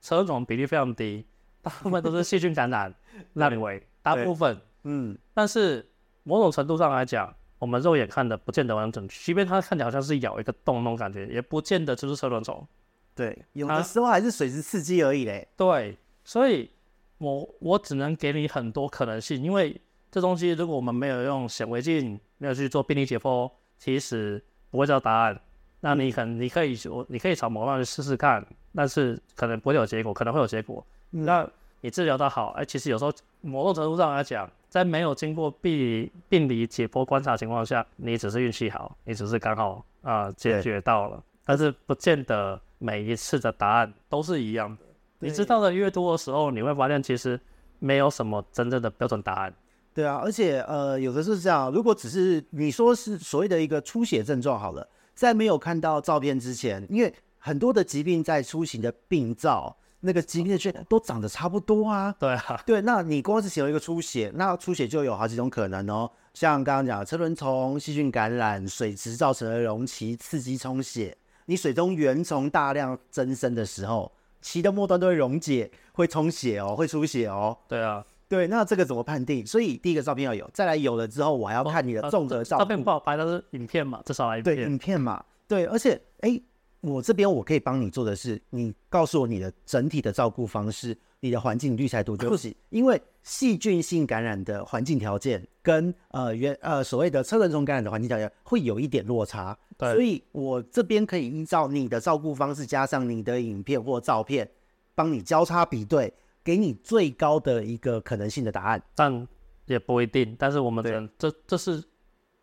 车轮虫比例非常低，大部分都是细菌感染，那认为大部分，嗯，但是某种程度上来讲，我们肉眼看的不见得完整，即便它看起来好像是咬一个洞那种感觉，也不见得就是车轮虫，对，有的时候还是水质刺激而已嘞，对，所以。我我只能给你很多可能性，因为这东西如果我们没有用显微镜，没有去做病理解剖，其实不会知道答案。那你可能你可以说，你可以朝某方面去试试看，但是可能不会有结果，可能会有结果。嗯、那你治疗的好，哎，其实有时候某种程度上来讲，在没有经过病理病理解剖观察情况下，你只是运气好，你只是刚好啊、呃、解决到了，但是不见得每一次的答案都是一样的。你知道的越多的时候，你会发现其实没有什么真正的标准答案。对啊，而且呃，有的是这样，如果只是你说是所谓的一个出血症状好了，在没有看到照片之前，因为很多的疾病在出行的病灶，那个疾病的血都长得差不多啊。对啊，对，那你光是形容一个出血，那出血就有好几种可能哦，像刚刚讲的车轮虫、细菌感染、水池造成的溶脐刺激充血，你水中原虫大量增生的时候。鳍的末端都会溶解，会充血哦，会出血哦。对啊，对，那这个怎么判定？所以第一个照片要有，再来有了之后，我还要看你的综合照、哦啊。照片不好拍，但是影片嘛，至少来影片。对，影片嘛，对，而且哎，我这边我可以帮你做的是，你告诉我你的整体的照顾方式。你的环境滤材图就是，因为细菌性感染的环境条件跟呃原呃所谓的车轮虫感染的环境条件会有一点落差，对，所以我这边可以依照你的照顾方式加上你的影片或照片，帮你交叉比对，给你最高的一个可能性的答案，但也不一定。但是我们这这这是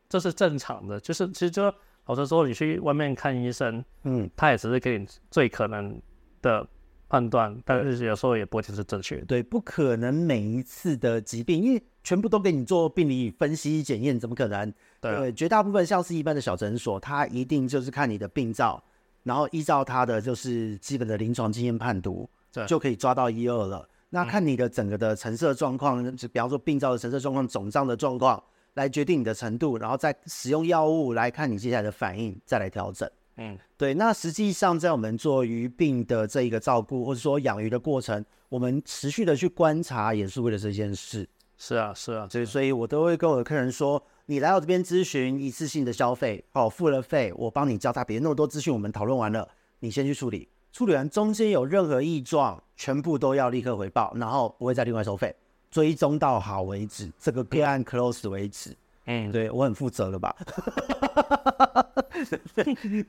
这是正常的，就是其实就或者说你去外面看医生，嗯，他也只是给你最可能的判断，但是有时候也不一定是正确的。对，不可能每一次的疾病，因为全部都给你做病理分析检验，怎么可能？对，绝大部分像是一般的小诊所，他一定就是看你的病灶，然后依照他的就是基本的临床经验判读，对就可以抓到一二了。那看你的整个的成色状况，就比方说病灶的成色状况、肿胀的状况，来决定你的程度，然后再使用药物来看你接下来的反应，再来调整。嗯，对。那实际上在我们做鱼病的这一个照顾，或者说养鱼的过程，我们持续的去观察，也是为了这件事。是啊，是啊，所以，所以我都会跟我的客人说，你来我这边咨询，一次性的消费，哦，付了费，我帮你交叉，别那么多资讯，我们讨论完了，你先去处理。处理完中间有任何异状，全部都要立刻回报，然后不会再另外收费，追踪到好为止，这个个案 close 为止。嗯，对我很负责了吧？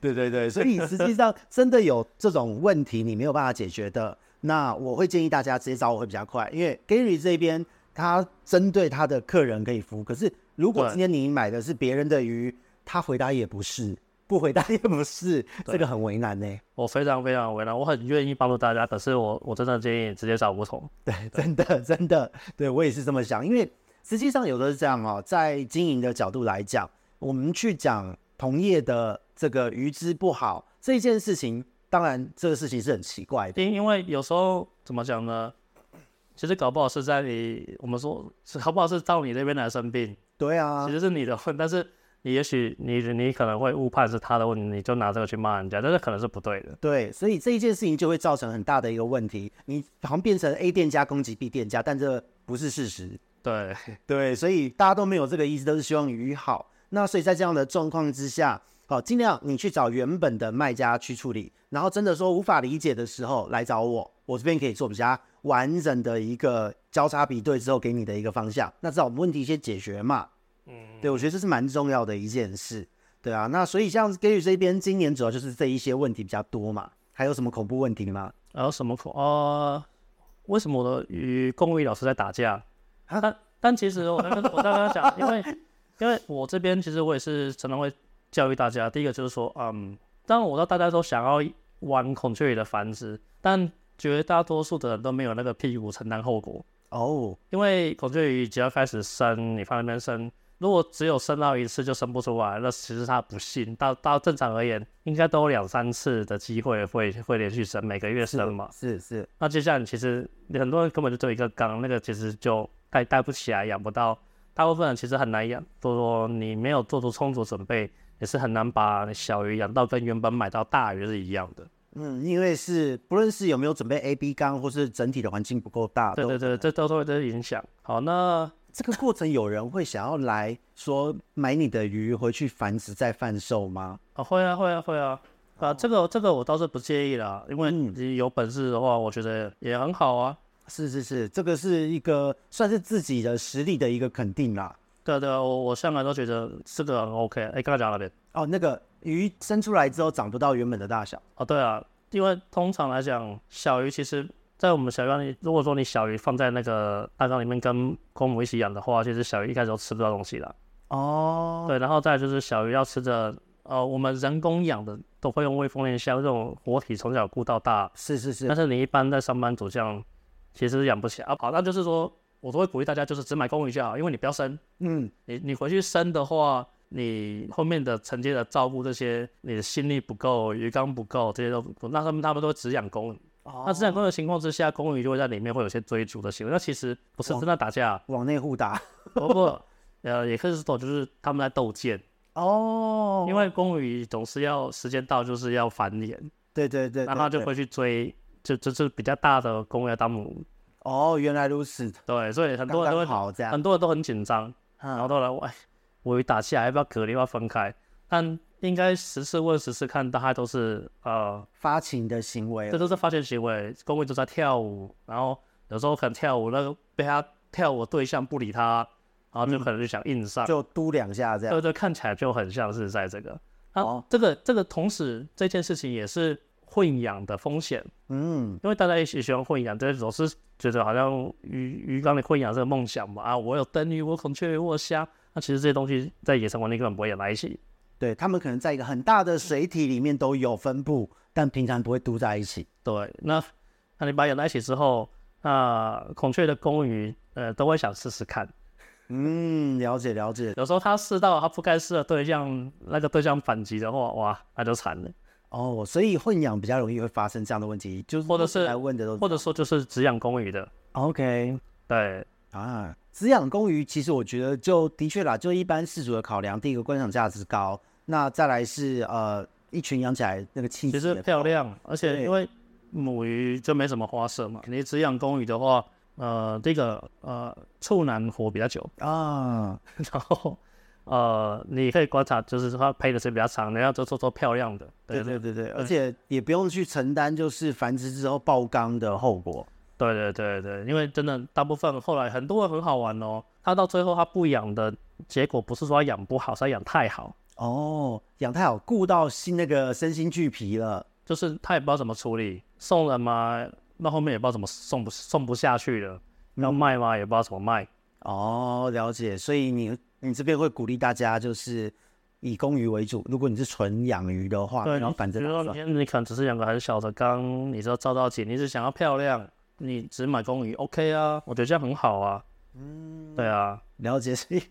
对对对，所以实际上真的有这种问题，你没有办法解决的，那我会建议大家直接找我会比较快，因为 Gary 这边他针对他的客人可以服务，可是如果今天你买的是别人的鱼，他回答也不是。不回答也不是，这个很为难呢。我非常非常为难，我很愿意帮助大家，可是我我真的建议直接找吴桐。对，真的 真的，对我也是这么想。因为实际上有的是这样哦，在经营的角度来讲，我们去讲同业的这个鱼之不好这件事情，当然这个事情是很奇怪的。因因为有时候怎么讲呢？其实搞不好是在你我们说，搞不好是到你那边来生病。对啊，其实是你的问，但是。你也许你你可能会误判是他的问题，你就拿这个去骂人家，但是可能是不对的。对，所以这一件事情就会造成很大的一个问题，你好像变成 A 店家攻击 B 店家，但这不是事实。对对，所以大家都没有这个意思，都是希望鱼好。那所以在这样的状况之下，好，尽量你去找原本的卖家去处理，然后真的说无法理解的时候来找我，我这边可以做比较完整的一个交叉比对之后给你的一个方向。那至少我们问题先解决嘛。嗯，对，我觉得这是蛮重要的一件事，对啊，那所以像 Gary 这边今年主要就是这一些问题比较多嘛，还有什么恐怖问题吗？还有什么恐呃，为什么我的与公鱼老师在打架？啊、但但其实我刚刚我刚刚讲，因为因为我这边其实我也是常常会教育大家，第一个就是说，嗯，当然我知道大家都想要玩孔雀鱼的繁殖，但绝大多数的人都没有那个屁股承担后果哦，因为孔雀鱼只要开始生，你放那边生。如果只有生到一次就生不出来，那其实他不幸。到到正常而言，应该都有两三次的机会会会连续生，每个月生嘛。是是，是。那接下来其实很多人根本就只有一个缸，那个其实就带带不起来，养不到。大部分人其实很难养，都说你没有做出充足准备，也是很难把小鱼养到跟原本买到大鱼是一样的。嗯，因为是不论是有没有准备 A、B 缸，或是整体的环境不够大，对对对，这都会都会影响。好，那。这个过程有人会想要来说买你的鱼回去繁殖再贩售吗？啊，会啊，会啊，会啊，啊，这个这个我倒是不介意啦，因为你有本事的话，我觉得也很好啊。是是是，这个是一个算是自己的实力的一个肯定啦。对对，我我向来都觉得这个很 OK。哎，刚才讲哪边？哦，那个鱼生出来之后长不到原本的大小。哦，对啊，因为通常来讲，小鱼其实。在我们小鱼缸里，如果说你小鱼放在那个大缸里面跟公母一起养的话，其实小鱼一开始都吃不到东西了。哦，对，然后再就是小鱼要吃的，呃，我们人工养的都会用微丰链箱这种活体从小顾到大。是是是。但是你一般在上班族这样，其实养不起来啊。好，那就是说，我都会鼓励大家就是只买公鱼就好，因为你不要生。嗯。你你回去生的话，你后面的承接的照顾这些，你的心力不够，鱼缸不够，这些都不，那他们他们都只养公鱼。那自然公的情况之下，公鱼就会在里面会有些追逐的行为。那其实不是真的打架，往内互打。不过，呃，也可以说就是他们在斗剑。哦。因为公鱼总是要时间到就是要繁衍。对对对。那他就会去追，就就是比较大的公鱼当母。哦，原来如此。对，所以很多人都会好这样，很多人都很紧张，然后都来问，我鱼打起来要不要隔离，要不要分开？但应该十次问十次看，大概都是呃发情的行为，这都是发情行为。公鱼都在跳舞，然后有时候可能跳舞那个被他跳舞对象不理他，然后就可能就想硬上，嗯、就嘟两下这样。对对，看起来就很像是在这个。哦，这个这个同时这件事情也是混养的风险。嗯，因为大家一起喜欢混养，这总是觉得好像鱼鱼缸里混养这个梦想嘛啊，我有灯鱼，我孔雀鱼，我虾。那其实这些东西在野生环境根本不会养在一起。对，他们可能在一个很大的水体里面都有分布，但平常不会都在一起。对，那那你把它养在一起之后，那孔雀的公鱼呃都会想试试看。嗯，了解了解。有时候它试到它不该试的对象，那个对象反击的话，哇，那就惨了。哦，所以混养比较容易会发生这样的问题，就是或者是来问的都，或者说就是只养公鱼的。OK，对啊，只养公鱼其实我觉得就的确啦，就一般饲主的考量，第一个观赏价值高，那再来是呃一群养起来那个气质其实漂亮，而且因为母鱼就没什么花色嘛，你只养公鱼的话。呃，这个呃，处男活比较久啊，然后呃，你可以观察，就是它配的时间比较长，然后都做做漂亮的，对对对对，而且也不用去承担就是繁殖之后爆缸的后果，对对对对，因为真的大部分后来很多人很好玩哦，他到最后他不养的结果不是说他养不好，是他养太好哦，养太好顾到心那个身心俱疲了，就是他也不知道怎么处理，送人嘛。那后面也不知道怎么送不送不下去了，要卖吗？也不知道怎么卖。哦，了解。所以你你这边会鼓励大家就是以公鱼为主。如果你是纯养鱼的话，对，然后反正比如说你你可能只是养个很小的缸，你知道照照镜，你是想要漂亮，你只买公鱼，OK 啊？我觉得这样很好啊。嗯，对啊，了解。所以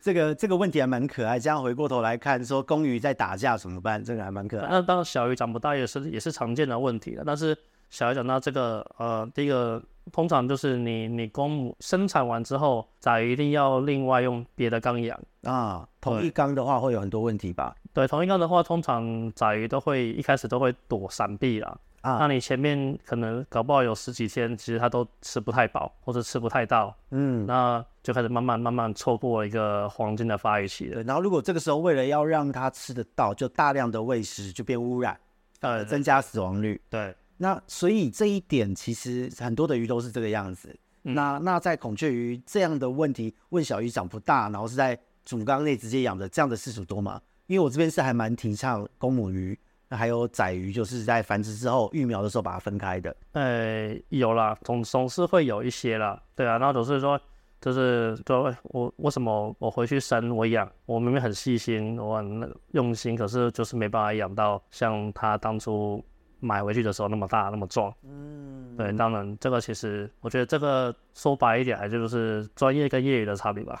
这个这个问题还蛮可爱。这样回过头来看，说公鱼在打架怎么办？这个还蛮可爱。那当小鱼长不大也是也是常见的问题了，但是。小鱼长大这个，呃，第一个通常就是你你公母生产完之后，仔鱼一定要另外用别的缸养啊。同一缸的话会有很多问题吧？对，同一缸的话，通常仔鱼都会一开始都会躲闪避啦。啊，那你前面可能搞不好有十几天，其实它都吃不太饱或者吃不太到，嗯，那就开始慢慢慢慢错过一个黄金的发育期了。对，然后如果这个时候为了要让它吃得到，就大量的喂食，就变污染，呃，增加死亡率。对。那所以这一点其实很多的鱼都是这个样子。嗯、那那在孔雀鱼这样的问题，问小鱼长不大，然后是在主缸内直接养的这样的饲主多吗？因为我这边是还蛮提倡公母鱼，那还有仔鱼，就是在繁殖之后育苗的时候把它分开的。呃，有啦，总总是会有一些啦。对啊，然后总是说，就是说我为什么我回去生我养，我明明很细心，我很用心，可是就是没办法养到像他当初。买回去的时候那么大那么壮，嗯，对，当然这个其实我觉得这个说白一点，还就是专业跟业余的差别吧。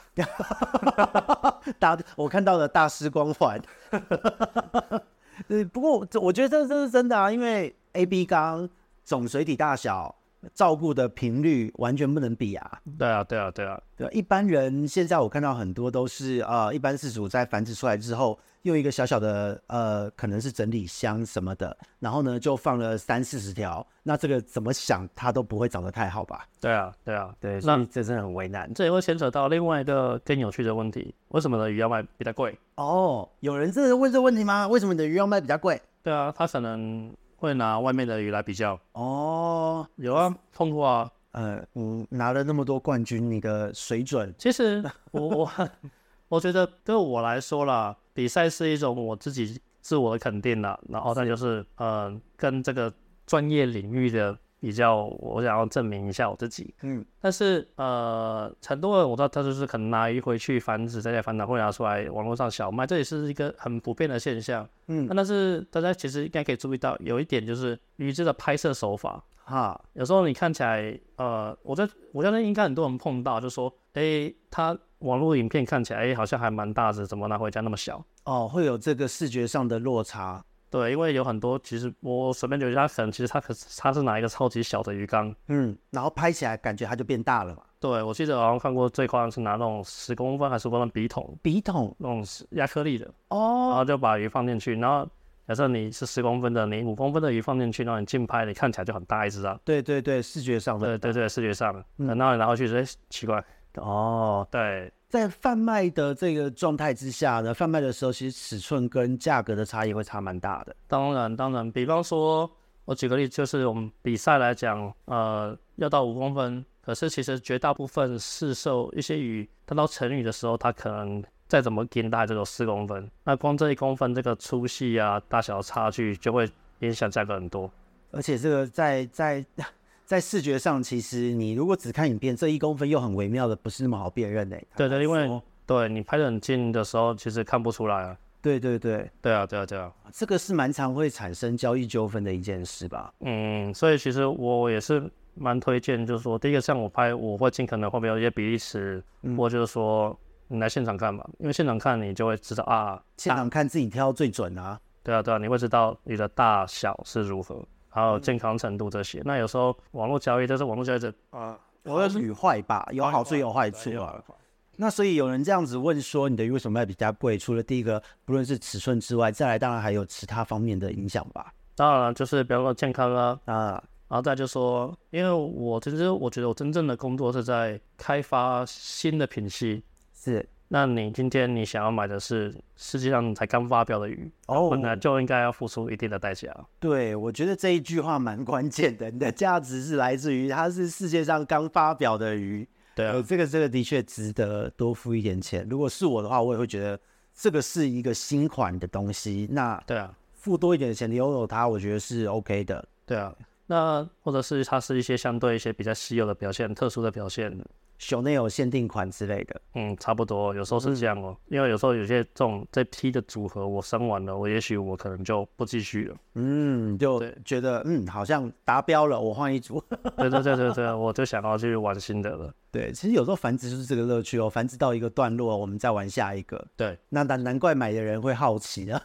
大我看到了大师光环，对，不过这我觉得这这是真的啊，因为 A B 缸总水体大小。照顾的频率完全不能比啊！对啊，对啊，对啊，对啊。一般人现在我看到很多都是呃，一般饲主在繁殖出来之后，用一个小小的呃，可能是整理箱什么的，然后呢就放了三四十条，那这个怎么想它都不会长得太好吧？对啊，对啊，对。那这真的很为难。这也会牵扯到另外一个更有趣的问题：为什么你的鱼要卖比较贵？哦，有人真的问这个问题吗？为什么你的鱼要卖比较贵？对啊，他可能。会拿外面的鱼来比较哦，有啊，碰过啊，呃，你拿了那么多冠军，你的水准，其实我我我觉得对我来说啦，比赛是一种我自己自我的肯定啦，然后再就是呃，跟这个专业领域的。比较，我想要证明一下我自己。嗯，但是呃，很多人我知道他就是可能拿鱼回去繁殖，再繁殖会拿出来网络上小卖，这也是一个很普遍的现象。嗯，但是大家其实应该可以注意到，有一点就是鱼只的拍摄手法哈，有时候你看起来呃，我在我相信应该很多人碰到，就说哎、欸，他网络影片看起来好像还蛮大只，怎么拿回家那么小？哦，会有这个视觉上的落差。对，因为有很多，其实我随便留意他，可能其实他可他是拿一个超级小的鱼缸，嗯，然后拍起来感觉它就变大了嘛。对，我记得好像看过最夸张是拿那种十公分还是十公分笔筒，笔筒那种压克力的哦，然后就把鱼放进去，然后假设你是十公分的，你五公分的鱼放进去，然后你近拍，你看起来就很大一只啊。对对对，视觉上的。对对对，视觉上，嗯，然后你拿回去说，哎，奇怪，哦，对。在贩卖的这个状态之下呢，贩卖的时候其实尺寸跟价格的差异会差蛮大的。当然，当然，比方说，我举个例，就是我们比赛来讲，呃，要到五公分，可是其实绝大部分市售一些鱼，它到成鱼的时候，它可能再怎么给大概只有四公分。那光这一公分这个粗细啊、大小差距，就会影响价格很多。而且这个在在。在视觉上，其实你如果只看影片，这一公分又很微妙的，不是那么好辨认诶。对对，因为对你拍得很近的时候，其实看不出来啊。对对对，对啊，对啊，对啊，这个是蛮常会产生交易纠纷的一件事吧？嗯，所以其实我也是蛮推荐，就是说，第一个像我拍，我会尽可能后面有一些比例尺，嗯、或就是说你来现场看吧，因为现场看你就会知道啊，现场看自己挑最准啊。对啊，对啊，你会知道你的大小是如何，还有健康程度这些。嗯、那有时候网络交易，就是网络交易者啊，好与坏吧，有好处有坏处啊。那所以有人这样子问说，你的鱼为什么卖比较贵？除了第一个不论是尺寸之外，再来当然还有其他方面的影响吧。当然就是比方说健康啊啊，然后再就说，因为我其实我觉得我真正的工作是在开发新的品系，是。那你今天你想要买的是世界上才刚发表的鱼，哦，本来就应该要付出一定的代价。对，我觉得这一句话蛮关键的，你的价值是来自于它是世界上刚发表的鱼。对啊，这个这个的确值得多付一点钱。如果是我的话，我也会觉得这个是一个新款的东西。那对啊，付多一点的钱拥有它，我觉得是 OK 的。对啊，那或者是它是一些相对一些比较稀有的表现、特殊的表现。熊内有限定款之类的，嗯，差不多，有时候是这样哦。嗯、因为有时候有些这种这批的组合，我生完了，我也许我可能就不继续了。嗯，就觉得嗯，好像达标了，我换一组。对对对对对，我就想要去玩新的了。对，其实有时候繁殖就是这个乐趣哦，繁殖到一个段落，我们再玩下一个。对，那难难怪买的人会好奇啊。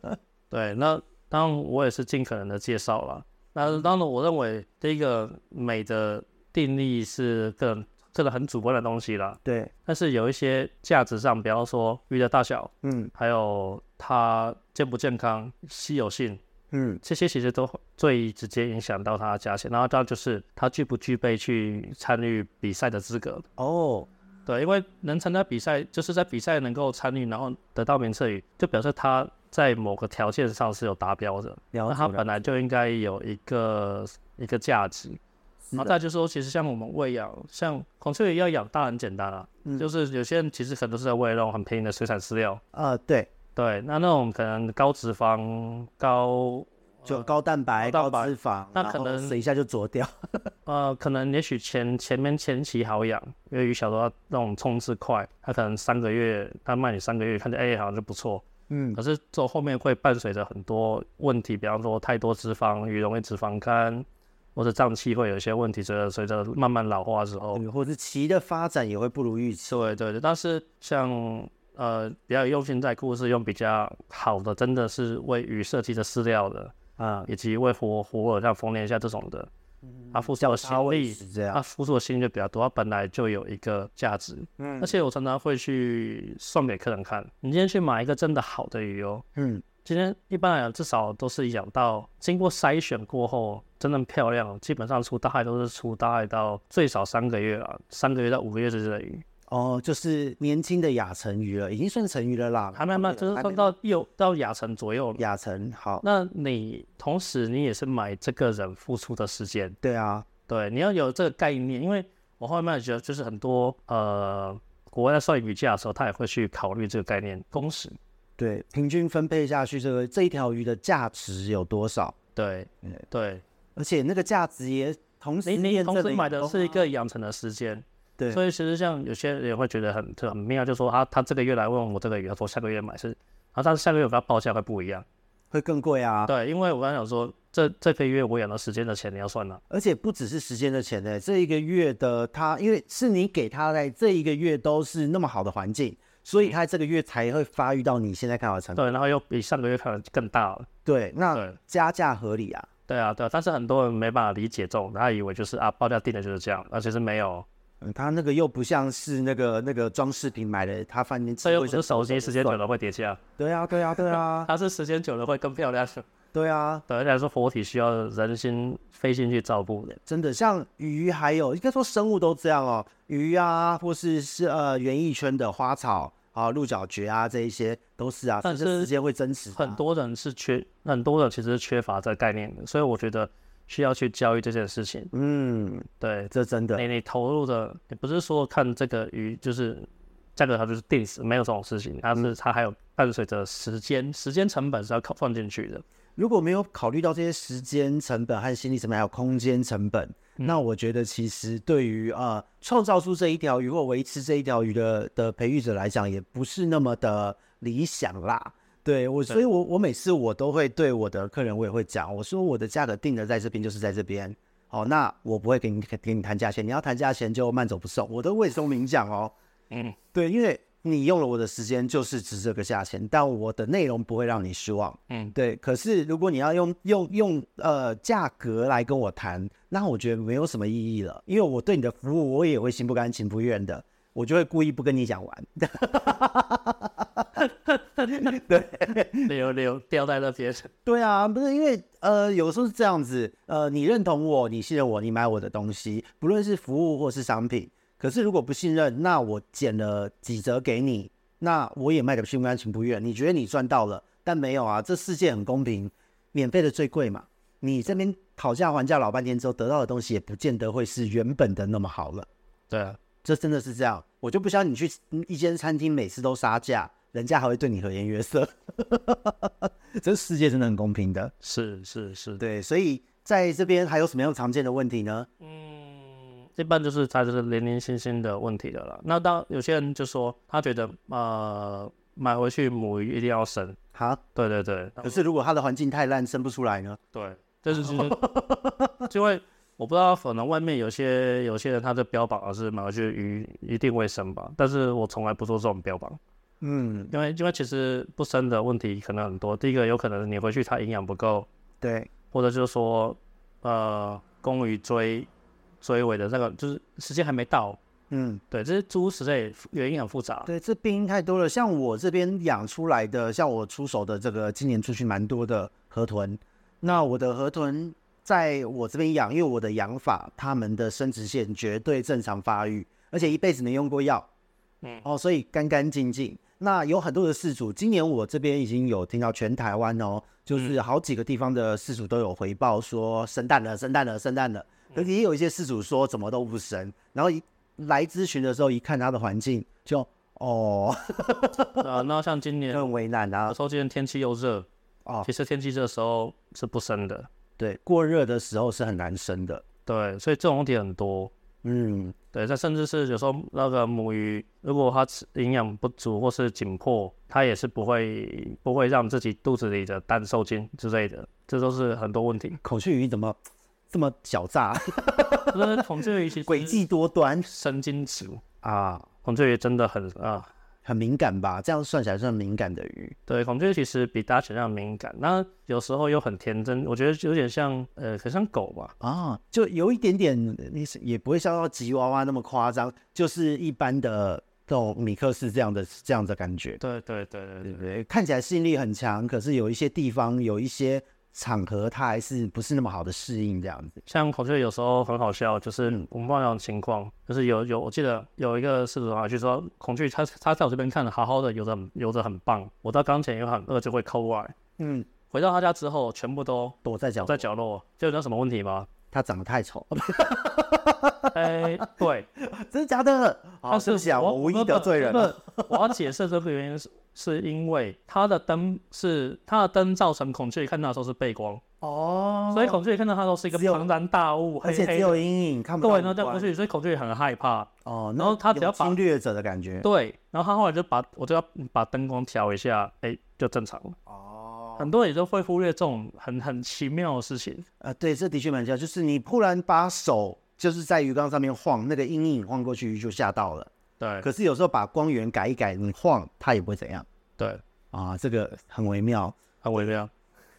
对，那当然我也是尽可能的介绍了。那当然，我认为第一个美的定义是更。这个很主观的东西啦，对。但是有一些价值上，比方说鱼的大小，嗯，还有它健不健康、稀有性，嗯，这些其实都最直接影响到它的价钱。然后当然就是它具不具备去参与比赛的资格。哦，对，因为能参加比赛，就是在比赛能够参与，然后得到名次鱼，就表示它在某个条件上是有达标的，然后它本来就应该有一个一个价值。然后再就是说，其实像我们喂养，像孔雀鱼要养，当然很简单啊，嗯、就是有些人其实很多是在喂那种很便宜的水产饲料。啊、呃，对对，那那种可能高脂肪、高就高蛋白、高脂肪，那可能死一下就啄掉。呃，可能也许前前面前期好养，因为鱼小的话那种冲刺快，它可能三个月，它卖你三个月，看着哎好像就不错。嗯，可是这后面会伴随着很多问题，比方说太多脂肪，鱼容易脂肪肝。或者脏器会有一些问题，随着随着慢慢老化之后，或者鳍的发展也会不如预期。对对对，但是像呃比较用心在库是用比较好的，真的是为鱼设计的饲料的啊，以及为活活饵像丰年虾这种的，它付出的心力，它付出的心力就比较多，它本来就有一个价值。嗯，而且我常常会去送给客人看，你今天去买一个真的好的鱼哦，嗯。今天一般来讲，至少都是养到经过筛选过后，真正漂亮，基本上出大概都是出大概到最少三个月啊，三个月到五个月之类的鱼。哦，就是年轻的亚成鱼了，已经算成鱼了啦。还慢慢，就是算到幼到亚成左右。亚成好，那你同时你也是买这个人付出的时间。对啊，对，你要有这个概念，因为我后面觉得就是很多呃国外在算鱼价的时候，他也会去考虑这个概念工时。对，平均分配下去，这个这一条鱼的价值有多少？对，嗯，对，而且那个价值也同时，你你同时买的是一个养成的时间，对，所以其实像有些人会觉得很很妙，就说啊他这个月来问我这个鱼，他说下个月买是，然后但是下个月我跟他报价会不一样，会更贵啊。对，因为我刚才讲说，这这个月我养的时间的钱你要算了，而且不只是时间的钱呢，这一个月的他，因为是你给他在这一个月都是那么好的环境。所以它这个月才会发育到你现在看到的程度。对，然后又比上个月看的更大了。对，那加价合理啊。对啊，对啊，但是很多人没办法理解这种，他以为就是啊，报价定的就是这样，而且是没有。嗯，他那个又不像是那个那个装饰品买的，他反正这又不是手机，时间久了会叠加。对啊，对啊，对啊，它是时间久了会更漂亮。对啊，对，而且来说活体需要人心费心去照顾的。真的，像鱼还有应该说生物都这样哦，鱼啊，或是是呃园艺圈的花草。啊，鹿角蕨啊，这一些都是啊，但是时间会增值。很多人是缺，很多人其实是缺乏这个概念的，所以我觉得需要去教育这件事情。嗯，对，这真的。你你投入的，你不是说看这个鱼就是价格它就是定死，没有这种事情，它是它还有伴随着时间，时间成本是要靠放进去的。如果没有考虑到这些时间成本和心理成本，还有空间成本。那我觉得，其实对于呃创造出这一条鱼或维持这一条鱼的的培育者来讲，也不是那么的理想啦。对我，所以我我每次我都会对我的客人，我也会讲，我说我的价格定的在这边就是在这边，好，那我不会给你给你谈价钱，你要谈价钱就慢走不送，我都会说明讲哦，嗯，对，因为。你用了我的时间就是值这个价钱，但我的内容不会让你失望。嗯，对。可是如果你要用用用呃价格来跟我谈，那我觉得没有什么意义了，因为我对你的服务我也会心不甘情不愿的，我就会故意不跟你讲完。对，留留掉在那边。对啊，不是因为呃有时候是这样子，呃你认同我，你信任我，你买我的东西，不论是服务或是商品。可是如果不信任，那我减了几折给你，那我也卖的心不甘情不愿。你觉得你赚到了，但没有啊，这世界很公平，免费的最贵嘛。你这边讨价还价老半天之后得到的东西，也不见得会是原本的那么好了。对啊，这真的是这样。我就不相信你去一间餐厅每次都杀价，人家还会对你和颜悦色。这世界真的很公平的。是是是，对。所以在这边还有什么样常见的问题呢？嗯。一般就是他就是零零星星的问题的了。那当有些人就说他觉得呃买回去母鱼一定要生，哈，对对对。可是如果它的环境太烂，生不出来呢？对，这是其实因为我不知道，可能外面有些有些人他的标榜是买回去鱼一定会生吧，但是我从来不做这种标榜。嗯，因为因为其实不生的问题可能很多。第一个有可能你回去它营养不够，对，或者就是说呃公鱼追。追尾的那个就是时间还没到，嗯，对，这些猪实在原因很复杂，对，这病因太多了。像我这边养出来的，像我出手的这个，今年出去蛮多的河豚。那我的河豚在我这边养，因为我的养法，它们的生殖腺绝对正常发育，而且一辈子没用过药，嗯，哦，所以干干净净。那有很多的饲主，今年我这边已经有听到全台湾哦，就是好几个地方的饲主都有回报说生蛋了，生蛋了，生蛋了。可是也有一些事主说怎么都不生，然后一来咨询的时候一看他的环境就哦，啊，那像今年很为难啊。有时候今年天气又热哦，其实天气热的时候是不生的，对，过热的时候是很难生的，对，所以这种问题很多，嗯，对，它甚至是有时候那个母鱼如果它营养不足或是紧迫，它也是不会不会让自己肚子里的蛋受精之类的，这都是很多问题。孔雀鱼怎么？这么狡诈，孔雀鱼其实 诡计多端，神经质啊！孔雀鱼真的很啊，很敏感吧？这样算起来算敏感的鱼。对，孔雀鱼其实比大家想象敏感，那有时候又很天真，我觉得有点像呃，很像狗吧？啊，就有一点点，你也不会像到吉娃娃那么夸张，就是一般的这种米克斯这样的这样的感觉。对对对对对对，看起来吸引力很强，可是有一些地方有一些。场合他还是不是那么好的适应这样子，像孔雀有时候很好笑，就是我们碰到情况，嗯、就是有有我记得有一个饲主啊，就说孔雀它它在我这边看的好好的，游的游的很棒，我到缸前又很饿就会抠过来，嗯，回到他家之后全部都躲在角在角落，就有什么问题吗？他长得太丑。哎、欸，对，真的假的？好，是不是啊？我无意得罪人。我要解释这个原因是，是因为它的灯是它的灯造成孔雀看到的时候是背光哦，所以孔雀看到它都是一个庞然大物，而且只有阴影看不到。对，然后这样过去，所以孔雀很害怕哦。然后它只要把侵略者的感觉。对，然后他后来就把我就要把灯光调一下，哎、欸，就正常了。哦，很多人也都会忽略这种很很奇妙的事情。呃，对，这的确蛮像，就是你突然把手就是在鱼缸上面晃，那个阴影晃过去就吓到了。对，可是有时候把光源改一改，你晃它也不会怎样。对，啊，这个很微妙，很微妙。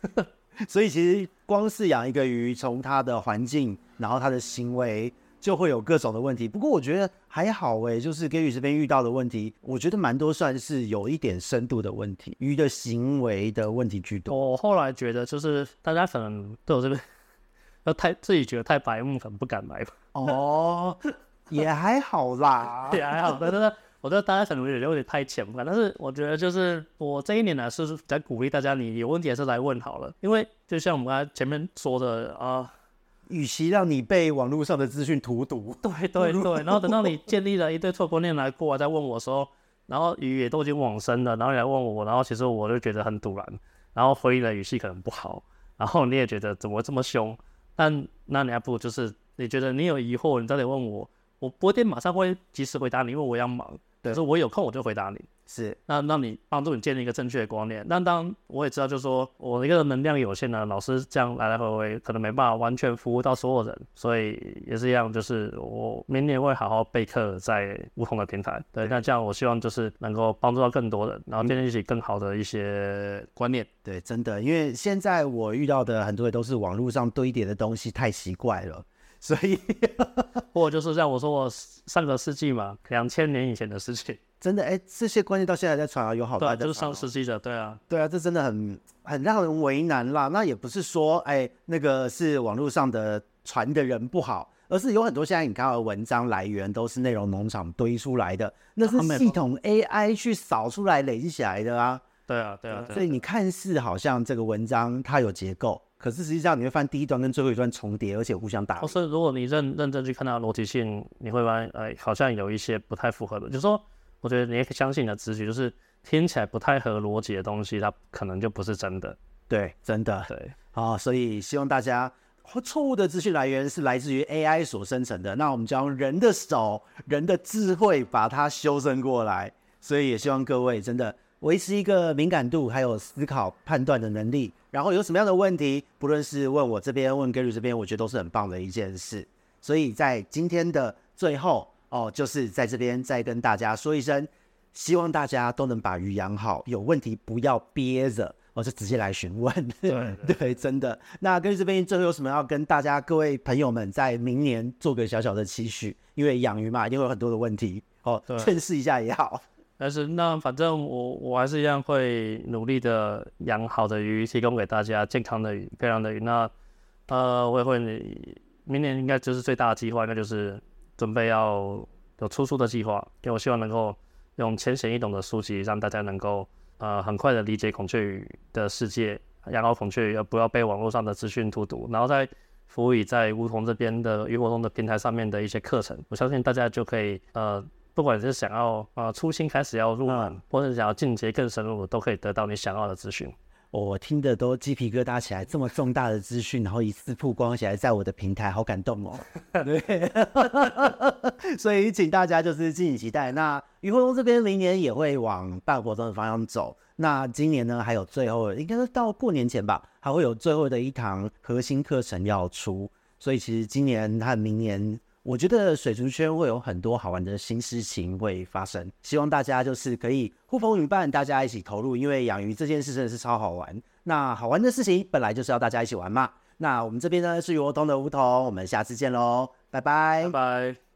所以其实光是养一个鱼，从它的环境，然后它的行为，就会有各种的问题。不过我觉得还好诶，就是跟鱼这边遇到的问题，我觉得蛮多算是有一点深度的问题，鱼的行为的问题居多。我后来觉得，就是大家可能对我这边 要太自己觉得太白目，可能不敢买吧。哦。也还好啦，也还好。但是，我觉得大家可能有点太浅了。但是，我觉得就是我这一年来是在鼓励大家，你有问题还是来问好了。因为就像我们刚才前面说的啊，与其让你被网络上的资讯荼毒，对 对对，然后等到你建立了一堆错观念来过来再问我说，然后鱼也都已经往生了，然后你来问我，然后其实我就觉得很突然，然后回应的语气可能不好，然后你也觉得怎么这么凶？但那你还不如就是你觉得你有疑惑，你再来问我。我不一定马上会及时回答你，因为我要忙。对，可是我有空我就回答你。是，那让你帮助你建立一个正确的观念。那当我也知道，就是说我一个能量有限的老师，这样来来回回可能没办法完全服务到所有人，所以也是一样，就是我明年会好好备课在不同的平台。对，那这样我希望就是能够帮助到更多人，然后建立起更好的一些观念。对，真的，因为现在我遇到的很多也都是网络上堆叠的东西太奇怪了。所以，或者就是像我说，我上个世纪嘛，两千年以前的事情，真的哎、欸，这些观念到现在还在传啊，有好多、哦、就是上世纪的，对啊，对啊，这真的很很让人为难啦。那也不是说哎、欸，那个是网络上的传的人不好，而是有很多现在你看到的文章来源都是内容农场堆出来的，那是系统 AI 去扫出来累积起来的啊。对啊，对啊，对啊，所以你看似好像这个文章它有结构。可是实际上你会发现第一段跟最后一段重叠，而且互相打。或是如果你认认真去看它的逻辑性，你会发现，哎，好像有一些不太符合的。就是说，我觉得你也可以相信你的直觉，就是听起来不太合逻辑的东西，它可能就不是真的。对，真的。对。好，所以希望大家，错误的资讯来源是来自于 AI 所生成的，那我们将用人的手、人的智慧把它修正过来。所以也希望各位真的。维持一个敏感度，还有思考判断的能力，然后有什么样的问题，不论是问我这边，问 Gary 这边，我觉得都是很棒的一件事。所以在今天的最后哦，就是在这边再跟大家说一声，希望大家都能把鱼养好，有问题不要憋着，我、哦、就直接来询问。对 对，真的。那 Gary 这边最后有什么要跟大家各位朋友们在明年做个小小的期许？因为养鱼嘛，一定会有很多的问题哦，劝示一下也好。但是那反正我我还是一样会努力的养好的鱼，提供给大家健康的鱼、漂亮的鱼。那呃，我也会明年应该就是最大的计划，那就是准备要有出书的计划。因为我希望能够用浅显易懂的书籍，让大家能够呃很快的理解孔雀鱼的世界，养好孔雀鱼，而不要被网络上的资讯荼毒。然后再辅以在梧桐这边的鱼活通的平台上面的一些课程，我相信大家就可以呃。不管是想要啊初心开始要入门，嗯、或者想要进阶更深入，都可以得到你想要的资讯。我听的都鸡皮疙瘩起来，这么重大的资讯，然后一次曝光起来，在我的平台，好感动哦。对，所以请大家就是敬请期待。那余活通这边明年也会往办活动的方向走。那今年呢，还有最后，应该是到过年前吧，还会有最后的一堂核心课程要出。所以其实今年和明年。我觉得水族圈会有很多好玩的新事情会发生，希望大家就是可以呼朋引伴，大家一起投入，因为养鱼这件事真的是超好玩。那好玩的事情本来就是要大家一起玩嘛。那我们这边呢是鱼活通的梧桐，我们下次见喽，拜拜，拜拜。